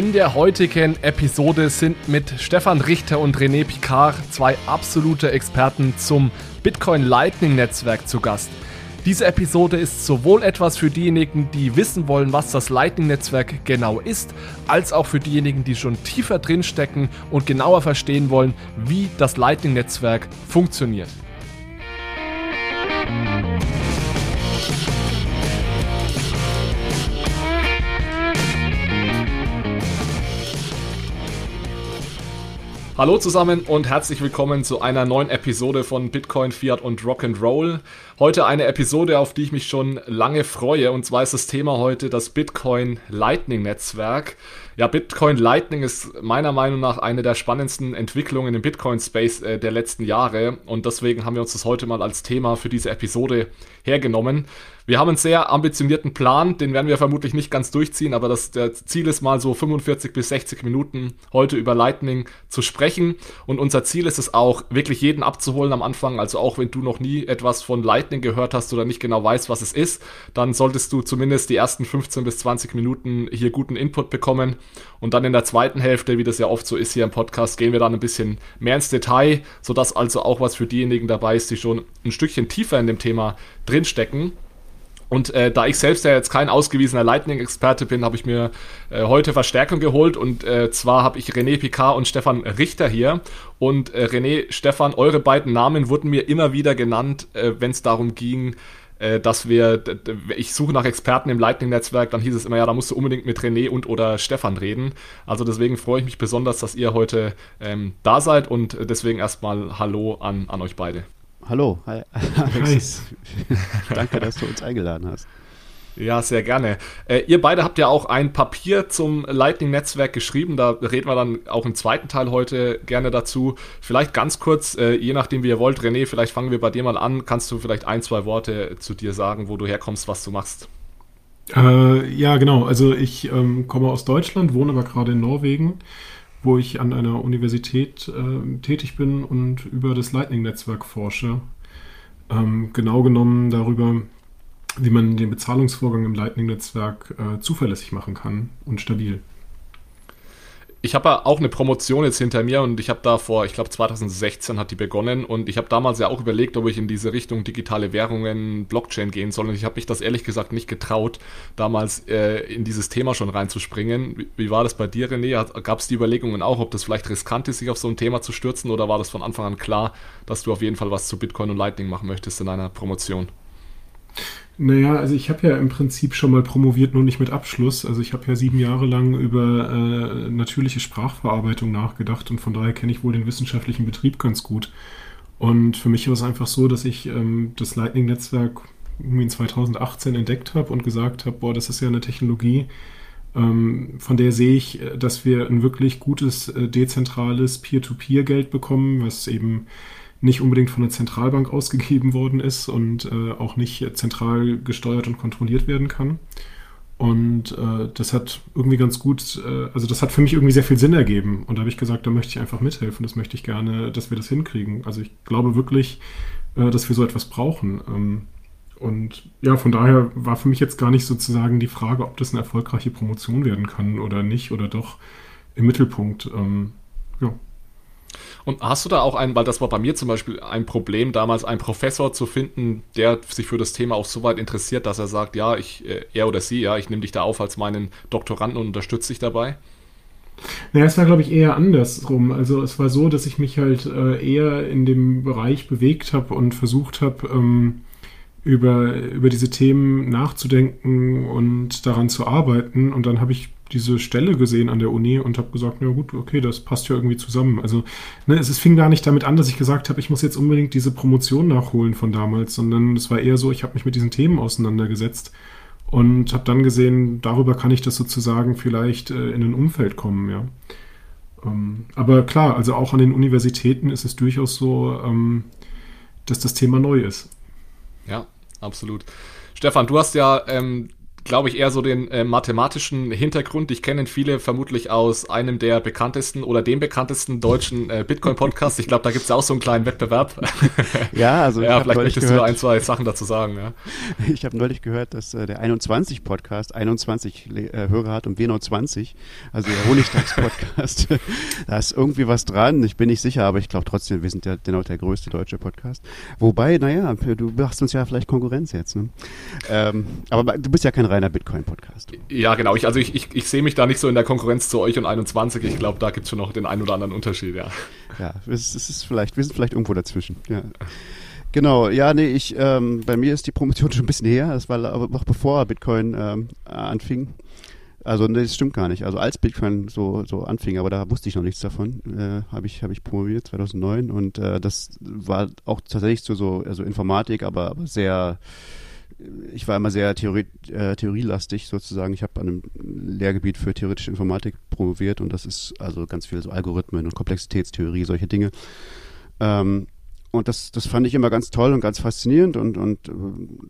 In der heutigen Episode sind mit Stefan Richter und René Picard zwei absolute Experten zum Bitcoin Lightning Netzwerk zu Gast. Diese Episode ist sowohl etwas für diejenigen, die wissen wollen, was das Lightning Netzwerk genau ist, als auch für diejenigen, die schon tiefer drinstecken und genauer verstehen wollen, wie das Lightning Netzwerk funktioniert. Hallo zusammen und herzlich willkommen zu einer neuen Episode von Bitcoin, Fiat und Rock'n'Roll. Heute eine Episode, auf die ich mich schon lange freue und zwar ist das Thema heute das Bitcoin Lightning Netzwerk. Ja, Bitcoin Lightning ist meiner Meinung nach eine der spannendsten Entwicklungen im Bitcoin-Space äh, der letzten Jahre und deswegen haben wir uns das heute mal als Thema für diese Episode hergenommen. Wir haben einen sehr ambitionierten Plan, den werden wir vermutlich nicht ganz durchziehen, aber das der Ziel ist mal so 45 bis 60 Minuten heute über Lightning zu sprechen. Und unser Ziel ist es auch, wirklich jeden abzuholen am Anfang, also auch wenn du noch nie etwas von Lightning gehört hast oder nicht genau weißt, was es ist, dann solltest du zumindest die ersten 15 bis 20 Minuten hier guten Input bekommen. Und dann in der zweiten Hälfte, wie das ja oft so ist hier im Podcast, gehen wir dann ein bisschen mehr ins Detail, sodass also auch was für diejenigen dabei ist, die schon ein Stückchen tiefer in dem Thema drinstecken. Und äh, da ich selbst ja jetzt kein ausgewiesener Lightning-Experte bin, habe ich mir äh, heute Verstärkung geholt. Und äh, zwar habe ich René Picard und Stefan Richter hier. Und äh, René, Stefan, eure beiden Namen wurden mir immer wieder genannt, äh, wenn es darum ging, äh, dass wir, ich suche nach Experten im Lightning-Netzwerk, dann hieß es immer, ja, da musst du unbedingt mit René und oder Stefan reden. Also deswegen freue ich mich besonders, dass ihr heute ähm, da seid und deswegen erstmal Hallo an, an euch beide. Hallo, hi, Alex. Danke, dass du uns eingeladen hast. Ja, sehr gerne. Äh, ihr beide habt ja auch ein Papier zum Lightning-Netzwerk geschrieben. Da reden wir dann auch im zweiten Teil heute gerne dazu. Vielleicht ganz kurz, äh, je nachdem, wie ihr wollt, René, vielleicht fangen wir bei dir mal an. Kannst du vielleicht ein, zwei Worte zu dir sagen, wo du herkommst, was du machst? Äh, ja, genau. Also ich ähm, komme aus Deutschland, wohne aber gerade in Norwegen wo ich an einer Universität äh, tätig bin und über das Lightning-Netzwerk forsche. Ähm, genau genommen darüber, wie man den Bezahlungsvorgang im Lightning-Netzwerk äh, zuverlässig machen kann und stabil ich habe ja auch eine Promotion jetzt hinter mir und ich habe da vor, ich glaube 2016 hat die begonnen und ich habe damals ja auch überlegt, ob ich in diese Richtung digitale Währungen, Blockchain gehen soll und ich habe mich das ehrlich gesagt nicht getraut, damals äh, in dieses Thema schon reinzuspringen. Wie, wie war das bei dir, René? Gab es die Überlegungen auch, ob das vielleicht riskant ist, sich auf so ein Thema zu stürzen oder war das von Anfang an klar, dass du auf jeden Fall was zu Bitcoin und Lightning machen möchtest in einer Promotion? Naja, also ich habe ja im Prinzip schon mal promoviert, nur nicht mit Abschluss. Also ich habe ja sieben Jahre lang über äh, natürliche Sprachverarbeitung nachgedacht und von daher kenne ich wohl den wissenschaftlichen Betrieb ganz gut. Und für mich war es einfach so, dass ich ähm, das Lightning-Netzwerk irgendwie in 2018 entdeckt habe und gesagt habe, boah, das ist ja eine Technologie, ähm, von der sehe ich, äh, dass wir ein wirklich gutes, äh, dezentrales Peer-to-Peer-Geld bekommen, was eben nicht unbedingt von der Zentralbank ausgegeben worden ist und äh, auch nicht zentral gesteuert und kontrolliert werden kann. Und äh, das hat irgendwie ganz gut, äh, also das hat für mich irgendwie sehr viel Sinn ergeben. Und da habe ich gesagt, da möchte ich einfach mithelfen, das möchte ich gerne, dass wir das hinkriegen. Also ich glaube wirklich, äh, dass wir so etwas brauchen. Ähm, und ja, von daher war für mich jetzt gar nicht sozusagen die Frage, ob das eine erfolgreiche Promotion werden kann oder nicht oder doch im Mittelpunkt. Ähm. Und hast du da auch einen, weil das war bei mir zum Beispiel ein Problem, damals einen Professor zu finden, der sich für das Thema auch so weit interessiert, dass er sagt, ja, ich, äh, er oder sie, ja, ich nehme dich da auf als meinen Doktoranden und unterstütze dich dabei? Naja, es war, glaube ich, eher andersrum. Also es war so, dass ich mich halt äh, eher in dem Bereich bewegt habe und versucht habe, ähm, über, über diese Themen nachzudenken und daran zu arbeiten. Und dann habe ich diese Stelle gesehen an der Uni und habe gesagt, na gut, okay, das passt ja irgendwie zusammen. Also ne, es, es fing gar nicht damit an, dass ich gesagt habe, ich muss jetzt unbedingt diese Promotion nachholen von damals, sondern es war eher so, ich habe mich mit diesen Themen auseinandergesetzt und habe dann gesehen, darüber kann ich das sozusagen vielleicht äh, in ein Umfeld kommen, ja. Ähm, aber klar, also auch an den Universitäten ist es durchaus so, ähm, dass das Thema neu ist. Ja, absolut. Stefan, du hast ja ähm, glaube ich, eher so den äh, mathematischen Hintergrund. Ich kenne viele vermutlich aus einem der bekanntesten oder dem bekanntesten deutschen äh, Bitcoin-Podcasts. Ich glaube, da gibt es auch so einen kleinen Wettbewerb. Ja, also ja, vielleicht möchtest gehört, du ein, zwei Sachen dazu sagen. Ja. Ich habe neulich gehört, dass äh, der 21-Podcast 21 äh, Hörer hat und wir nur 20. Also der Honigtags-Podcast. da ist irgendwie was dran. Ich bin nicht sicher, aber ich glaube trotzdem, wir sind ja dennoch der größte deutsche Podcast. Wobei, naja, du machst uns ja vielleicht Konkurrenz jetzt. Ne? Ähm, aber du bist ja kein reiner Bitcoin-Podcast. Ja, genau. Ich, also ich, ich, ich sehe mich da nicht so in der Konkurrenz zu euch und 21. Ich glaube, da gibt es schon noch den einen oder anderen Unterschied, ja. Ja, es, es ist vielleicht, wir sind vielleicht irgendwo dazwischen, ja. Genau, ja, nee, ich, ähm, bei mir ist die Promotion schon ein bisschen her. Das war aber noch bevor Bitcoin ähm, anfing. Also nee, das stimmt gar nicht. Also als Bitcoin so, so anfing, aber da wusste ich noch nichts davon, äh, habe ich, hab ich promoviert 2009 und äh, das war auch tatsächlich so, so also Informatik, aber, aber sehr, ich war immer sehr Theorie, äh, theorielastig sozusagen. Ich habe an einem Lehrgebiet für theoretische Informatik promoviert und das ist also ganz viel so Algorithmen und Komplexitätstheorie, solche Dinge. Ähm, und das, das fand ich immer ganz toll und ganz faszinierend und, und äh,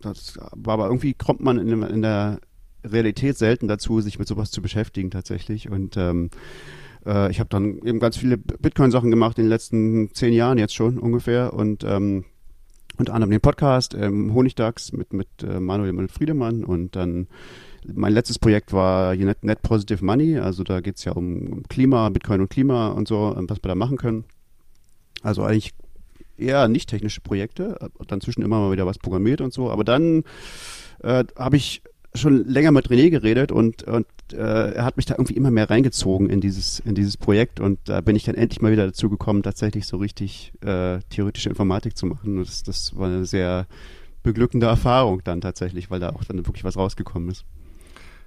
das war aber irgendwie kommt man in, in der Realität selten dazu, sich mit sowas zu beschäftigen tatsächlich. Und ähm, äh, ich habe dann eben ganz viele Bitcoin-Sachen gemacht in den letzten zehn Jahren jetzt schon ungefähr. Und ähm, unter anderem den Podcast ähm, Honigdachs mit, mit äh, Manuel Friedemann und dann mein letztes Projekt war Net, Net Positive Money, also da geht es ja um, Klima, Bitcoin und Klima und so, was wir da machen können. Also eigentlich eher nicht technische Projekte, dann zwischen immer mal wieder was programmiert und so, aber dann äh, habe ich schon länger mit René geredet und, und äh, er hat mich da irgendwie immer mehr reingezogen in dieses, in dieses Projekt und da bin ich dann endlich mal wieder dazu gekommen, tatsächlich so richtig äh, theoretische Informatik zu machen. Das, das war eine sehr beglückende Erfahrung dann tatsächlich, weil da auch dann wirklich was rausgekommen ist.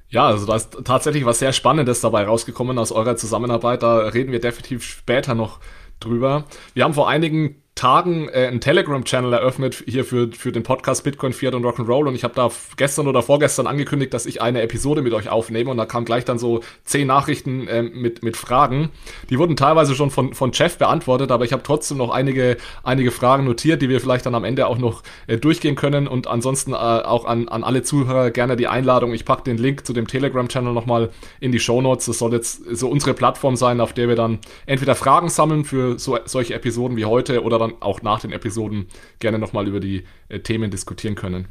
Ja, also da ist tatsächlich was sehr Spannendes dabei rausgekommen aus eurer Zusammenarbeit. Da reden wir definitiv später noch drüber. Wir haben vor einigen Tagen äh, einen Telegram-Channel eröffnet hier für, für den Podcast Bitcoin, Fiat und Rock'n'Roll und ich habe da gestern oder vorgestern angekündigt, dass ich eine Episode mit euch aufnehme und da kamen gleich dann so zehn Nachrichten äh, mit, mit Fragen. Die wurden teilweise schon von, von Jeff beantwortet, aber ich habe trotzdem noch einige, einige Fragen notiert, die wir vielleicht dann am Ende auch noch äh, durchgehen können und ansonsten äh, auch an, an alle Zuhörer gerne die Einladung. Ich packe den Link zu dem Telegram-Channel nochmal in die Show Notes. Das soll jetzt so unsere Plattform sein, auf der wir dann entweder Fragen sammeln für so, solche Episoden wie heute oder dann auch nach den Episoden gerne nochmal über die äh, Themen diskutieren können.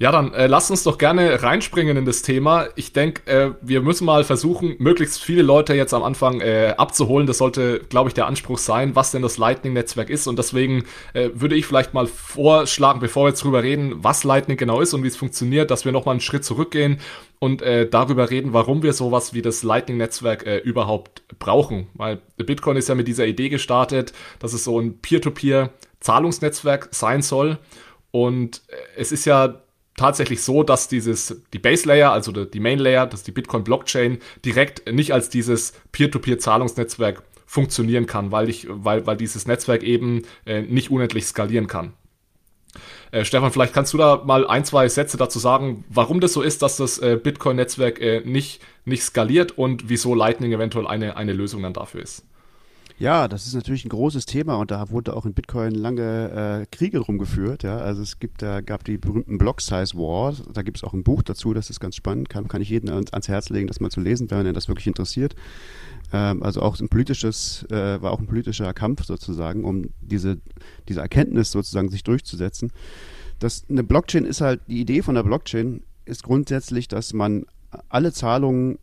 Ja, dann äh, lasst uns doch gerne reinspringen in das Thema. Ich denke, äh, wir müssen mal versuchen, möglichst viele Leute jetzt am Anfang äh, abzuholen. Das sollte, glaube ich, der Anspruch sein, was denn das Lightning-Netzwerk ist. Und deswegen äh, würde ich vielleicht mal vorschlagen, bevor wir jetzt drüber reden, was Lightning genau ist und wie es funktioniert, dass wir nochmal einen Schritt zurückgehen und äh, darüber reden, warum wir sowas wie das Lightning-Netzwerk äh, überhaupt brauchen. Weil Bitcoin ist ja mit dieser Idee gestartet, dass es so ein Peer-to-Peer-Zahlungsnetzwerk sein soll. Und äh, es ist ja tatsächlich so, dass dieses, die Base Layer, also die Main Layer, dass die Bitcoin Blockchain direkt nicht als dieses Peer-to-Peer-Zahlungsnetzwerk funktionieren kann, weil ich, weil, weil dieses Netzwerk eben äh, nicht unendlich skalieren kann. Äh, Stefan, vielleicht kannst du da mal ein, zwei Sätze dazu sagen, warum das so ist, dass das äh, Bitcoin-Netzwerk äh, nicht, nicht skaliert und wieso Lightning eventuell eine, eine Lösung dann dafür ist. Ja, das ist natürlich ein großes Thema und da wurde auch in Bitcoin lange äh, Kriege drum geführt. Ja? Also es gibt, da gab die berühmten Block Size Wars. Da gibt es auch ein Buch dazu, das ist ganz spannend. Kann, kann ich jedem ans, ans Herz legen, das mal zu lesen, wenn er das wirklich interessiert. Ähm, also auch ein politisches, äh, war auch ein politischer Kampf sozusagen, um diese, diese Erkenntnis sozusagen sich durchzusetzen. Das, eine Blockchain ist halt, die Idee von der Blockchain ist grundsätzlich, dass man alle Zahlungen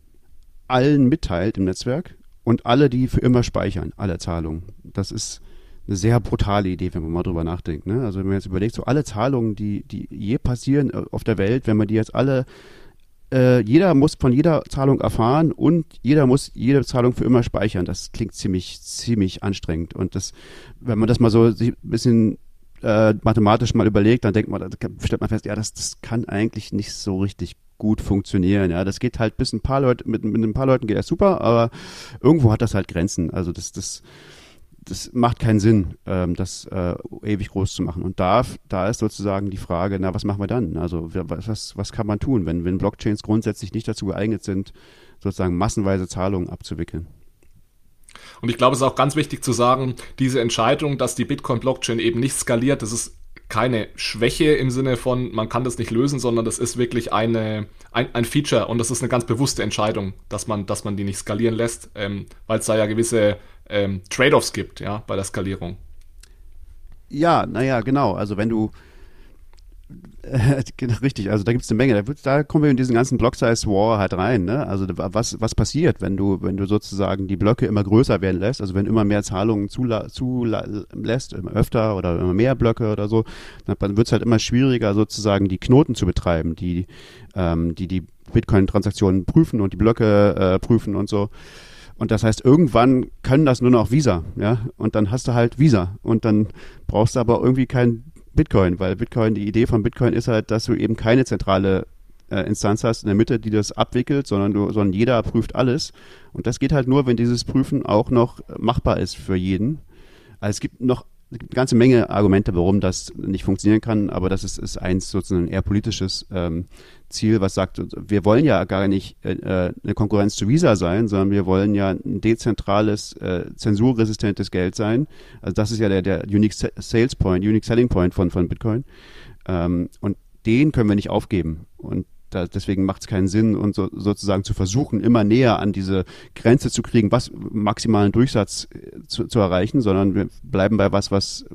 allen mitteilt im Netzwerk und alle die für immer speichern, alle Zahlungen. Das ist eine sehr brutale Idee, wenn man mal drüber nachdenkt. Ne? Also wenn man jetzt überlegt, so alle Zahlungen, die, die je passieren äh, auf der Welt, wenn man die jetzt alle, äh, jeder muss von jeder Zahlung erfahren und jeder muss jede Zahlung für immer speichern. Das klingt ziemlich, ziemlich anstrengend. Und das, wenn man das mal so ein bisschen äh, mathematisch mal überlegt, dann denkt man, stellt man fest, ja, das, das kann eigentlich nicht so richtig gut funktionieren. Ja, das geht halt bis ein paar Leute, mit, mit ein paar Leuten geht das super, aber irgendwo hat das halt Grenzen. Also das, das, das macht keinen Sinn, ähm, das äh, ewig groß zu machen. Und da, da ist sozusagen die Frage, na, was machen wir dann? Also was, was kann man tun, wenn, wenn Blockchains grundsätzlich nicht dazu geeignet sind, sozusagen massenweise Zahlungen abzuwickeln? Und ich glaube, es ist auch ganz wichtig zu sagen, diese Entscheidung, dass die Bitcoin-Blockchain eben nicht skaliert, das ist keine Schwäche im Sinne von, man kann das nicht lösen, sondern das ist wirklich eine, ein, ein Feature und das ist eine ganz bewusste Entscheidung, dass man, dass man die nicht skalieren lässt, ähm, weil es da ja gewisse ähm, Trade-offs gibt, ja, bei der Skalierung. Ja, naja, genau. Also wenn du äh, richtig, also da gibt es eine Menge. Da, da, kommen wir in diesen ganzen Block-Size-War halt rein. Ne? Also was, was passiert, wenn du, wenn du sozusagen die Blöcke immer größer werden lässt, also wenn immer mehr Zahlungen zulässt, zu immer öfter oder immer mehr Blöcke oder so, dann wird es halt immer schwieriger, sozusagen die Knoten zu betreiben, die ähm, die, die Bitcoin-Transaktionen prüfen und die Blöcke äh, prüfen und so. Und das heißt, irgendwann können das nur noch Visa, ja. Und dann hast du halt Visa. Und dann brauchst du aber irgendwie kein Bitcoin, weil Bitcoin, die Idee von Bitcoin ist halt, dass du eben keine zentrale äh, Instanz hast in der Mitte, die das abwickelt, sondern du, sondern jeder prüft alles. Und das geht halt nur, wenn dieses Prüfen auch noch machbar ist für jeden. Also es gibt noch eine ganze Menge Argumente, warum das nicht funktionieren kann, aber das ist, ist eins sozusagen eher politisches ähm, Ziel, was sagt, wir wollen ja gar nicht äh, äh, eine Konkurrenz zu Visa sein, sondern wir wollen ja ein dezentrales, äh, zensurresistentes Geld sein. Also das ist ja der, der Unique Sales Point, Unique Selling Point von, von Bitcoin. Ähm, und den können wir nicht aufgeben. Und da, deswegen macht es keinen Sinn, und so, sozusagen zu versuchen, immer näher an diese Grenze zu kriegen, was maximalen Durchsatz äh, zu, zu erreichen, sondern wir bleiben bei was, was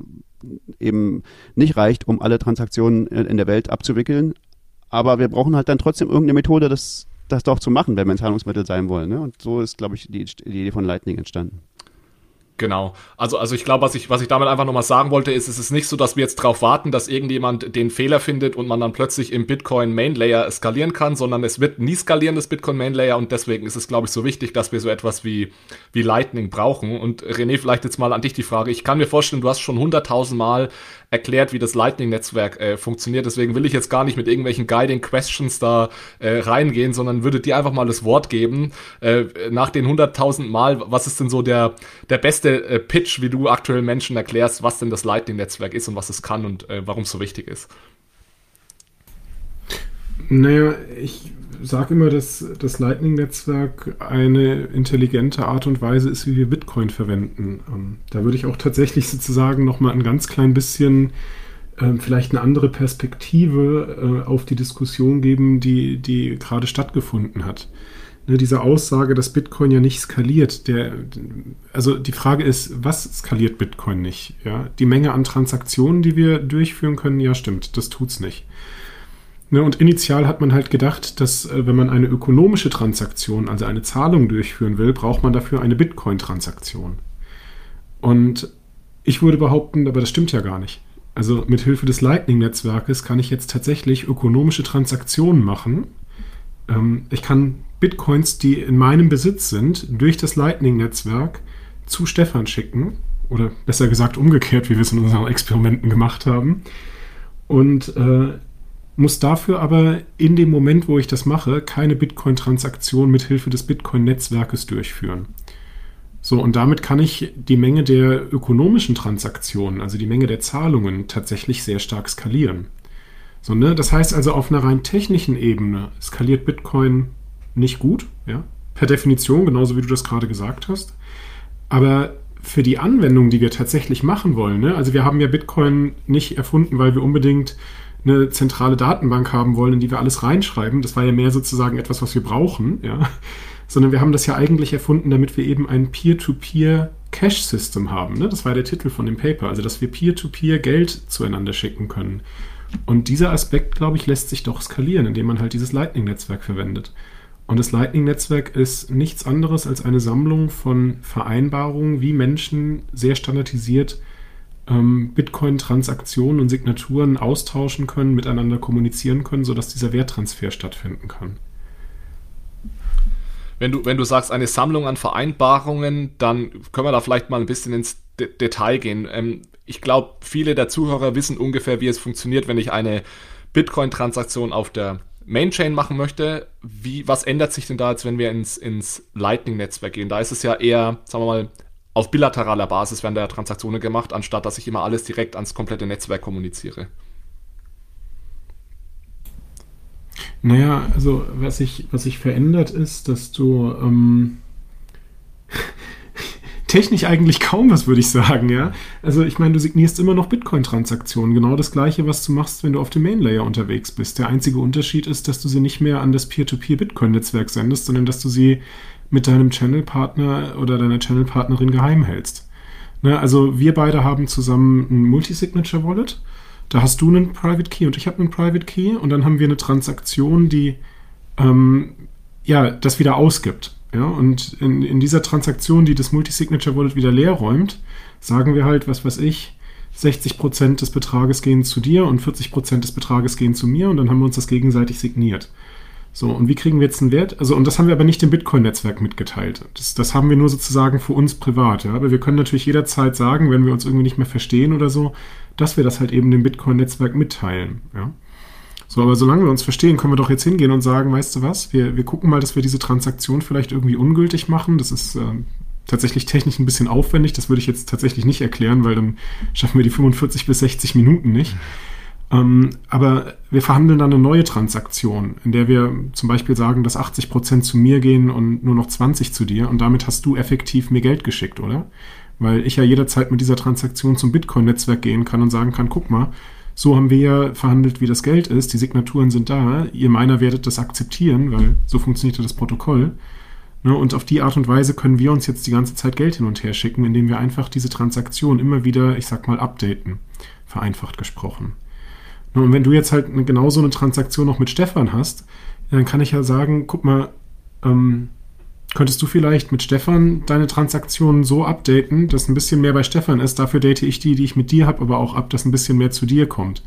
eben nicht reicht, um alle Transaktionen in der Welt abzuwickeln. Aber wir brauchen halt dann trotzdem irgendeine Methode, das, das doch zu machen, wenn wir ein Zahlungsmittel sein wollen. Ne? Und so ist, glaube ich, die, die Idee von Lightning entstanden. Genau. Also, also ich glaube, was ich, was ich damit einfach nochmal sagen wollte, ist, es ist nicht so, dass wir jetzt darauf warten, dass irgendjemand den Fehler findet und man dann plötzlich im Bitcoin Main Layer skalieren kann, sondern es wird nie skalieren, das Bitcoin Main Layer und deswegen ist es, glaube ich, so wichtig, dass wir so etwas wie, wie Lightning brauchen. Und René, vielleicht jetzt mal an dich die Frage. Ich kann mir vorstellen, du hast schon hunderttausend Mal erklärt, wie das Lightning-Netzwerk äh, funktioniert. Deswegen will ich jetzt gar nicht mit irgendwelchen Guiding Questions da äh, reingehen, sondern würde dir einfach mal das Wort geben. Äh, nach den 100.000 Mal, was ist denn so der, der beste äh, Pitch, wie du aktuell Menschen erklärst, was denn das Lightning-Netzwerk ist und was es kann und äh, warum es so wichtig ist? Naja, ich sage immer, dass das Lightning-Netzwerk eine intelligente Art und Weise ist, wie wir Bitcoin verwenden. Ähm, da würde ich auch tatsächlich sozusagen nochmal ein ganz klein bisschen ähm, vielleicht eine andere Perspektive äh, auf die Diskussion geben, die, die gerade stattgefunden hat. Ne, diese Aussage, dass Bitcoin ja nicht skaliert, der, also die Frage ist, was skaliert Bitcoin nicht? Ja? Die Menge an Transaktionen, die wir durchführen können, ja stimmt, das tut's nicht. Ne, und initial hat man halt gedacht, dass äh, wenn man eine ökonomische Transaktion, also eine Zahlung durchführen will, braucht man dafür eine Bitcoin-Transaktion. Und ich würde behaupten, aber das stimmt ja gar nicht. Also mit Hilfe des Lightning-Netzwerkes kann ich jetzt tatsächlich ökonomische Transaktionen machen. Ähm, ich kann Bitcoins, die in meinem Besitz sind, durch das Lightning-Netzwerk zu Stefan schicken. Oder besser gesagt umgekehrt, wie wir es in unseren Experimenten gemacht haben. Und äh, muss dafür aber in dem Moment, wo ich das mache, keine Bitcoin-Transaktion mit Hilfe des Bitcoin-Netzwerkes durchführen. So, und damit kann ich die Menge der ökonomischen Transaktionen, also die Menge der Zahlungen, tatsächlich sehr stark skalieren. So, ne? Das heißt also, auf einer rein technischen Ebene skaliert Bitcoin nicht gut, ja, per Definition, genauso wie du das gerade gesagt hast. Aber für die Anwendung, die wir tatsächlich machen wollen, ne? also wir haben ja Bitcoin nicht erfunden, weil wir unbedingt eine zentrale Datenbank haben wollen, in die wir alles reinschreiben. Das war ja mehr sozusagen etwas, was wir brauchen, ja. Sondern wir haben das ja eigentlich erfunden, damit wir eben ein Peer-to-Peer-Cash-System haben. Ne? Das war der Titel von dem Paper. Also, dass wir Peer-to-Peer -Peer Geld zueinander schicken können. Und dieser Aspekt, glaube ich, lässt sich doch skalieren, indem man halt dieses Lightning-Netzwerk verwendet. Und das Lightning-Netzwerk ist nichts anderes als eine Sammlung von Vereinbarungen, wie Menschen sehr standardisiert ähm, Bitcoin-Transaktionen und Signaturen austauschen können, miteinander kommunizieren können, sodass dieser Werttransfer stattfinden kann. Wenn du, wenn du sagst, eine Sammlung an Vereinbarungen, dann können wir da vielleicht mal ein bisschen ins D Detail gehen. Ähm, ich glaube, viele der Zuhörer wissen ungefähr, wie es funktioniert, wenn ich eine Bitcoin-Transaktion auf der Mainchain machen möchte. Wie, was ändert sich denn da jetzt, wenn wir ins, ins Lightning-Netzwerk gehen? Da ist es ja eher, sagen wir mal, auf bilateraler Basis werden da Transaktionen gemacht, anstatt dass ich immer alles direkt ans komplette Netzwerk kommuniziere. Naja, also was sich was sich verändert ist, dass du ähm, technisch eigentlich kaum was, würde ich sagen, ja. Also ich meine, du signierst immer noch Bitcoin-Transaktionen. Genau das gleiche, was du machst, wenn du auf dem Main-Layer unterwegs bist. Der einzige Unterschied ist, dass du sie nicht mehr an das Peer-to-Peer-Bitcoin-Netzwerk sendest, sondern dass du sie mit deinem Channel-Partner oder deiner Channel-Partnerin geheim hältst. Ne, also wir beide haben zusammen ein Multisignature-Wallet. Da hast du einen Private Key und ich habe einen Private Key und dann haben wir eine Transaktion, die ähm, ja das wieder ausgibt. Ja, und in, in dieser Transaktion, die das Multisignature Wallet wieder leer räumt, sagen wir halt, was weiß ich, 60% des Betrages gehen zu dir und 40% des Betrages gehen zu mir und dann haben wir uns das gegenseitig signiert. So, und wie kriegen wir jetzt einen Wert? Also, und das haben wir aber nicht dem Bitcoin-Netzwerk mitgeteilt. Das, das haben wir nur sozusagen für uns privat, ja. Aber wir können natürlich jederzeit sagen, wenn wir uns irgendwie nicht mehr verstehen oder so, dass wir das halt eben dem Bitcoin-Netzwerk mitteilen, ja. So, aber solange wir uns verstehen, können wir doch jetzt hingehen und sagen, weißt du was, wir, wir gucken mal, dass wir diese Transaktion vielleicht irgendwie ungültig machen. Das ist äh, tatsächlich technisch ein bisschen aufwendig. Das würde ich jetzt tatsächlich nicht erklären, weil dann schaffen wir die 45 bis 60 Minuten nicht. Ähm, aber wir verhandeln dann eine neue Transaktion, in der wir zum Beispiel sagen, dass 80 Prozent zu mir gehen und nur noch 20 zu dir und damit hast du effektiv mir Geld geschickt, oder? Weil ich ja jederzeit mit dieser Transaktion zum Bitcoin-Netzwerk gehen kann und sagen kann, guck mal, so haben wir ja verhandelt, wie das Geld ist, die Signaturen sind da, ihr meiner werdet das akzeptieren, weil so funktioniert das Protokoll. Ne, und auf die Art und Weise können wir uns jetzt die ganze Zeit Geld hin und her schicken, indem wir einfach diese Transaktion immer wieder, ich sag mal, updaten, vereinfacht gesprochen. Und wenn du jetzt halt genau so eine Transaktion noch mit Stefan hast, dann kann ich ja sagen, guck mal, ähm, könntest du vielleicht mit Stefan deine Transaktionen so updaten, dass ein bisschen mehr bei Stefan ist. Dafür date ich die, die ich mit dir habe, aber auch ab, dass ein bisschen mehr zu dir kommt.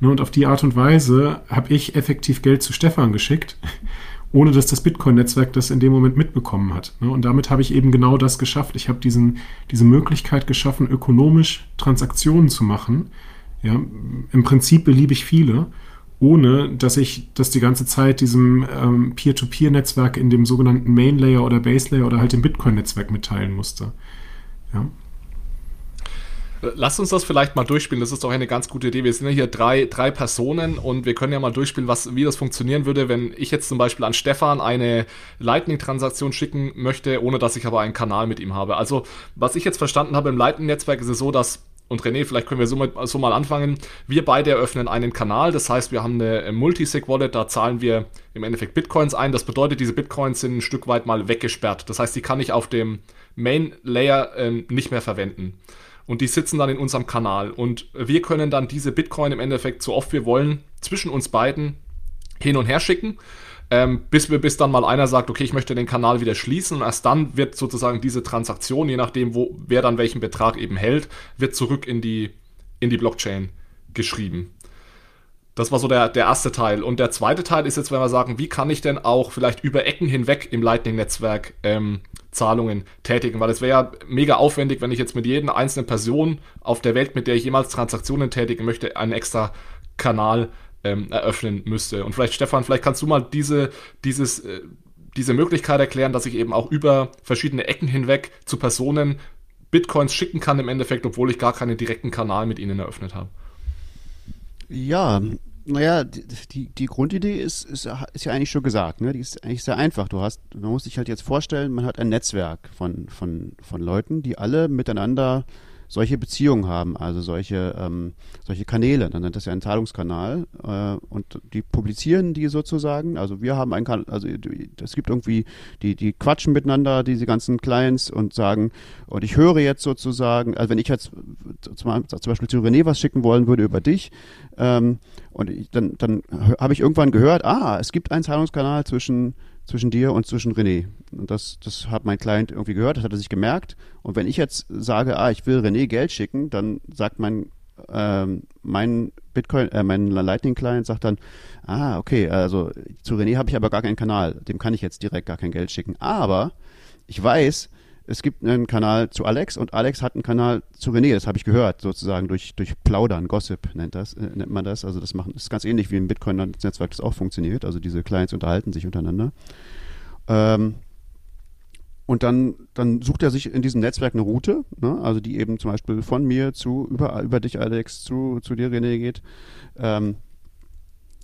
Ne, und auf die Art und Weise habe ich effektiv Geld zu Stefan geschickt, ohne dass das Bitcoin-Netzwerk das in dem Moment mitbekommen hat. Ne, und damit habe ich eben genau das geschafft. Ich habe diesen, diese Möglichkeit geschaffen, ökonomisch Transaktionen zu machen ja, im Prinzip beliebig viele, ohne dass ich das die ganze Zeit diesem ähm, Peer-to-Peer-Netzwerk in dem sogenannten Main-Layer oder Base-Layer oder halt dem Bitcoin-Netzwerk mitteilen musste. Ja. Lass uns das vielleicht mal durchspielen. Das ist doch eine ganz gute Idee. Wir sind ja hier drei, drei Personen und wir können ja mal durchspielen, was, wie das funktionieren würde, wenn ich jetzt zum Beispiel an Stefan eine Lightning-Transaktion schicken möchte, ohne dass ich aber einen Kanal mit ihm habe. Also, was ich jetzt verstanden habe im Lightning-Netzwerk, ist es so, dass und René, vielleicht können wir so, mit, so, mal anfangen. Wir beide eröffnen einen Kanal, das heißt, wir haben eine Multisig-Wallet, da zahlen wir im Endeffekt Bitcoins ein. Das bedeutet, diese Bitcoins sind ein Stück weit mal weggesperrt. Das heißt, die kann ich auf dem Main-Layer ähm, nicht mehr verwenden. Und die sitzen dann in unserem Kanal. Und wir können dann diese Bitcoin im Endeffekt, so oft wir wollen, zwischen uns beiden hin und her schicken ähm, bis bis dann mal einer sagt, okay, ich möchte den Kanal wieder schließen und erst dann wird sozusagen diese Transaktion, je nachdem, wo wer dann welchen Betrag eben hält, wird zurück in die in die Blockchain geschrieben. Das war so der, der erste Teil. Und der zweite Teil ist jetzt, wenn wir sagen, wie kann ich denn auch vielleicht über Ecken hinweg im Lightning-Netzwerk ähm, Zahlungen tätigen? Weil es wäre ja mega aufwendig, wenn ich jetzt mit jeder einzelnen Person auf der Welt, mit der ich jemals Transaktionen tätigen möchte, einen extra Kanal ähm, eröffnen müsste. Und vielleicht, Stefan, vielleicht kannst du mal diese, dieses, äh, diese Möglichkeit erklären, dass ich eben auch über verschiedene Ecken hinweg zu Personen Bitcoins schicken kann im Endeffekt, obwohl ich gar keinen direkten Kanal mit ihnen eröffnet habe. Ja, naja, die, die Grundidee ist, ist, ist ja eigentlich schon gesagt, ne? Die ist eigentlich sehr einfach. Du hast, man muss sich halt jetzt vorstellen, man hat ein Netzwerk von, von, von Leuten, die alle miteinander solche Beziehungen haben, also solche, ähm, solche Kanäle. Dann nennt das ja ein Zahlungskanal äh, und die publizieren die sozusagen. Also wir haben einen Kanal, also es gibt irgendwie, die, die quatschen miteinander, diese ganzen Clients und sagen, und ich höre jetzt sozusagen, also wenn ich jetzt zum, zum Beispiel zu René was schicken wollen würde über dich, ähm, und ich, dann, dann habe ich irgendwann gehört, ah, es gibt einen Zahlungskanal zwischen zwischen dir und zwischen René. Und das, das hat mein Client irgendwie gehört, das hat er sich gemerkt. Und wenn ich jetzt sage, ah, ich will René Geld schicken, dann sagt mein, ähm, mein Bitcoin, äh, mein Lightning-Client sagt dann, ah, okay, also zu René habe ich aber gar keinen Kanal, dem kann ich jetzt direkt gar kein Geld schicken. Aber ich weiß, es gibt einen Kanal zu Alex und Alex hat einen Kanal zu René, das habe ich gehört, sozusagen durch, durch Plaudern, Gossip nennt, das, äh, nennt man das. Also das, machen, das ist ganz ähnlich wie im Bitcoin-Netzwerk das auch funktioniert. Also diese Clients unterhalten sich untereinander. Ähm, und dann, dann sucht er sich in diesem Netzwerk eine Route, ne? also die eben zum Beispiel von mir zu, über, über dich Alex, zu, zu dir René geht. Ähm,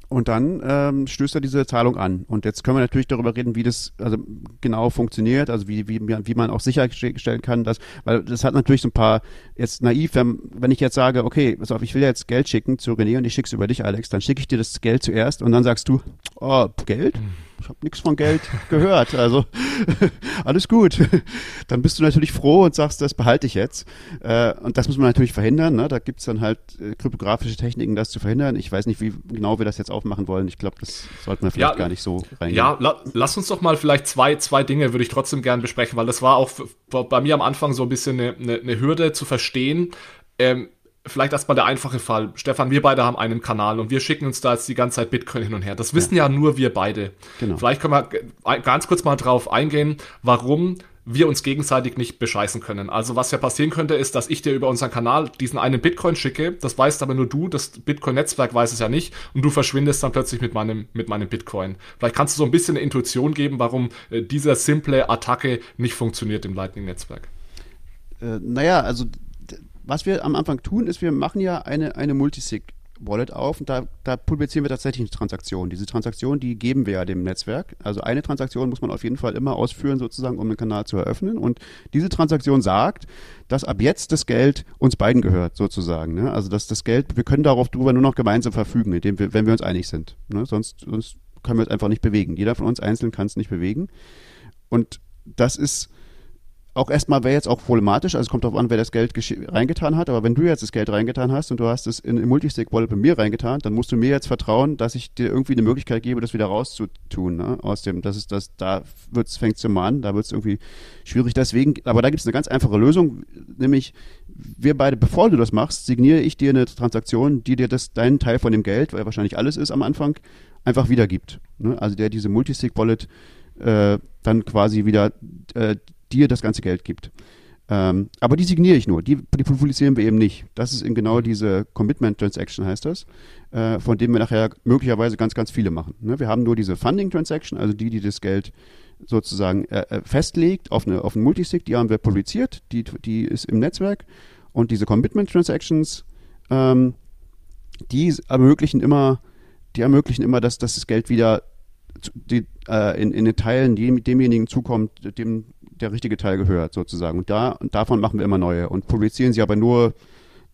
Und dann ähm, stößt er diese Zahlung an. Und jetzt können wir natürlich darüber reden, wie das also genau funktioniert, also wie, wie, wie man auch sicherstellen kann, dass, weil das hat natürlich so ein paar, jetzt naiv, wenn, wenn ich jetzt sage, okay, pass auf, ich will jetzt Geld schicken zu René und ich schicke es über dich, Alex, dann schicke ich dir das Geld zuerst und dann sagst du, oh, Geld? Mhm ich habe nichts von Geld gehört. Also alles gut. Dann bist du natürlich froh und sagst, das behalte ich jetzt. Äh, und das muss man natürlich verhindern. Ne? Da gibt's dann halt äh, kryptografische Techniken, das zu verhindern. Ich weiß nicht, wie genau wir das jetzt aufmachen wollen. Ich glaube, das sollten wir vielleicht ja, gar nicht so reingehen. Ja, la lass uns doch mal vielleicht zwei, zwei Dinge würde ich trotzdem gern besprechen, weil das war auch bei mir am Anfang so ein bisschen eine, eine, eine Hürde zu verstehen. Ähm, vielleicht erstmal der einfache Fall. Stefan, wir beide haben einen Kanal und wir schicken uns da jetzt die ganze Zeit Bitcoin hin und her. Das wissen ja, ja nur wir beide. Genau. Vielleicht können wir ganz kurz mal drauf eingehen, warum wir uns gegenseitig nicht bescheißen können. Also was ja passieren könnte, ist, dass ich dir über unseren Kanal diesen einen Bitcoin schicke, das weißt aber nur du, das Bitcoin-Netzwerk weiß es ja nicht und du verschwindest dann plötzlich mit meinem, mit meinem Bitcoin. Vielleicht kannst du so ein bisschen eine Intuition geben, warum äh, diese simple Attacke nicht funktioniert im Lightning-Netzwerk. Äh, naja, also was wir am Anfang tun, ist, wir machen ja eine, eine Multisig. Wallet auf und da, da publizieren wir tatsächlich eine Transaktion. Diese Transaktion, die geben wir ja dem Netzwerk. Also eine Transaktion muss man auf jeden Fall immer ausführen, sozusagen, um den Kanal zu eröffnen. Und diese Transaktion sagt, dass ab jetzt das Geld uns beiden gehört, sozusagen. Ne? Also dass das Geld, wir können darauf drüber nur noch gemeinsam verfügen, indem wir, wenn wir uns einig sind. Ne? Sonst, sonst können wir es einfach nicht bewegen. Jeder von uns einzeln kann es nicht bewegen. Und das ist auch erstmal wäre jetzt auch problematisch, also es kommt darauf an, wer das Geld reingetan hat, aber wenn du jetzt das Geld reingetan hast und du hast es in, in Multisig-Wallet bei mir reingetan, dann musst du mir jetzt vertrauen, dass ich dir irgendwie eine Möglichkeit gebe, das wieder rauszutun, ne? aus dem, das ist das, da wird's, fängt's immer an, da wird es irgendwie schwierig, deswegen, aber da gibt es eine ganz einfache Lösung, nämlich wir beide, bevor du das machst, signiere ich dir eine Transaktion, die dir das, deinen Teil von dem Geld, weil wahrscheinlich alles ist am Anfang, einfach wiedergibt, ne? also der diese Multisig-Wallet äh, dann quasi wieder äh, dir das ganze Geld gibt. Ähm, aber die signiere ich nur, die, die, publizieren wir eben nicht. Das ist eben genau diese Commitment Transaction, heißt das, äh, von dem wir nachher möglicherweise ganz, ganz viele machen. Ne? Wir haben nur diese Funding Transaction, also die, die das Geld sozusagen äh, äh festlegt auf, eine, auf einen Multisig, die haben wir publiziert, die, die ist im Netzwerk. Und diese Commitment Transactions, ähm, die ermöglichen immer, die ermöglichen immer, dass, dass das Geld wieder die, äh, in, in den Teilen dem, demjenigen zukommt, dem der richtige Teil gehört, sozusagen. Und, da, und davon machen wir immer neue und publizieren sie aber nur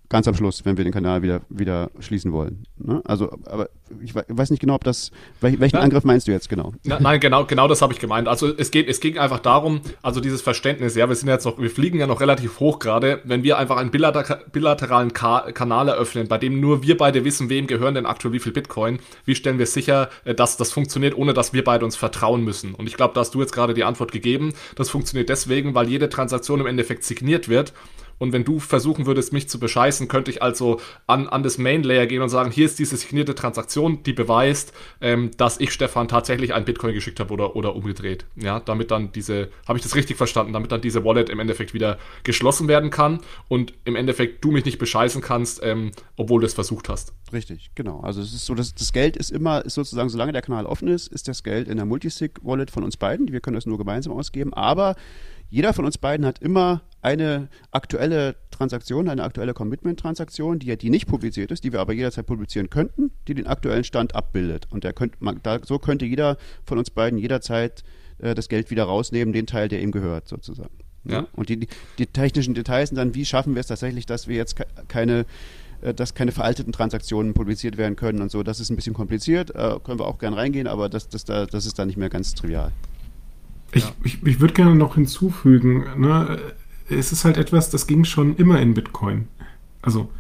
ganz am Schluss, wenn wir den Kanal wieder, wieder schließen wollen. Ne? Also, aber ich weiß nicht genau, ob das, welchen Na, Angriff meinst du jetzt genau? Na, nein, genau, genau das habe ich gemeint. Also es geht, es ging einfach darum, also dieses Verständnis, ja, wir sind jetzt noch, wir fliegen ja noch relativ hoch gerade, wenn wir einfach einen bilateralen Ka Kanal eröffnen, bei dem nur wir beide wissen, wem gehören denn aktuell wie viel Bitcoin, wie stellen wir sicher, äh, dass das funktioniert, ohne dass wir beide uns vertrauen müssen? Und ich glaube, da hast du jetzt gerade die Antwort gegeben. Das funktioniert deswegen, weil jede Transaktion im Endeffekt signiert wird und wenn du versuchen würdest, mich zu bescheißen, könnte ich also an, an das Main Layer gehen und sagen, hier ist diese signierte Transaktion, die beweist, ähm, dass ich Stefan tatsächlich einen Bitcoin geschickt habe oder, oder umgedreht. Ja, damit dann diese, habe ich das richtig verstanden, damit dann diese Wallet im Endeffekt wieder geschlossen werden kann und im Endeffekt du mich nicht bescheißen kannst, ähm, obwohl du es versucht hast. Richtig, genau. Also es ist so, dass das Geld ist immer, ist sozusagen, solange der Kanal offen ist, ist das Geld in der Multisig-Wallet von uns beiden. Wir können das nur gemeinsam ausgeben, aber jeder von uns beiden hat immer eine aktuelle Transaktion, eine aktuelle Commitment-Transaktion, die, die nicht publiziert ist, die wir aber jederzeit publizieren könnten, die den aktuellen Stand abbildet. Und könnt, man, da, so könnte jeder von uns beiden jederzeit äh, das Geld wieder rausnehmen, den Teil, der ihm gehört, sozusagen. Ja. Und die, die, technischen Details sind dann, wie schaffen wir es tatsächlich, dass wir jetzt keine äh, dass keine veralteten Transaktionen publiziert werden können und so. Das ist ein bisschen kompliziert, äh, können wir auch gern reingehen, aber das, das, da, das ist da nicht mehr ganz trivial. Ich, ich, ich würde gerne noch hinzufügen, ne, es ist halt etwas, das ging schon immer in Bitcoin. Also,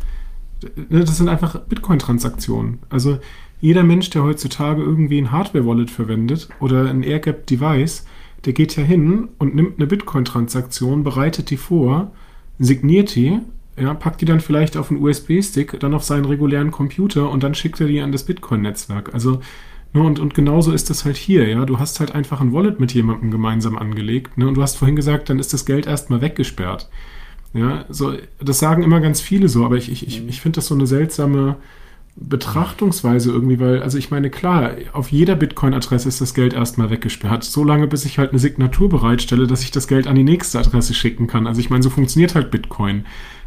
ne, das sind einfach Bitcoin-Transaktionen. Also, jeder Mensch, der heutzutage irgendwie ein Hardware-Wallet verwendet oder ein AirGap-Device, der geht ja hin und nimmt eine Bitcoin-Transaktion, bereitet die vor, signiert die, ja, packt die dann vielleicht auf einen USB-Stick, dann auf seinen regulären Computer und dann schickt er die an das Bitcoin-Netzwerk. Also Ne, und, und genauso ist das halt hier, ja. Du hast halt einfach ein Wallet mit jemandem gemeinsam angelegt, ne? Und du hast vorhin gesagt, dann ist das Geld erstmal weggesperrt. Ja, so, das sagen immer ganz viele so, aber ich, ich, ich, ich finde das so eine seltsame Betrachtungsweise irgendwie, weil, also ich meine, klar, auf jeder Bitcoin-Adresse ist das Geld erstmal weggesperrt. So lange, bis ich halt eine Signatur bereitstelle, dass ich das Geld an die nächste Adresse schicken kann. Also ich meine, so funktioniert halt Bitcoin.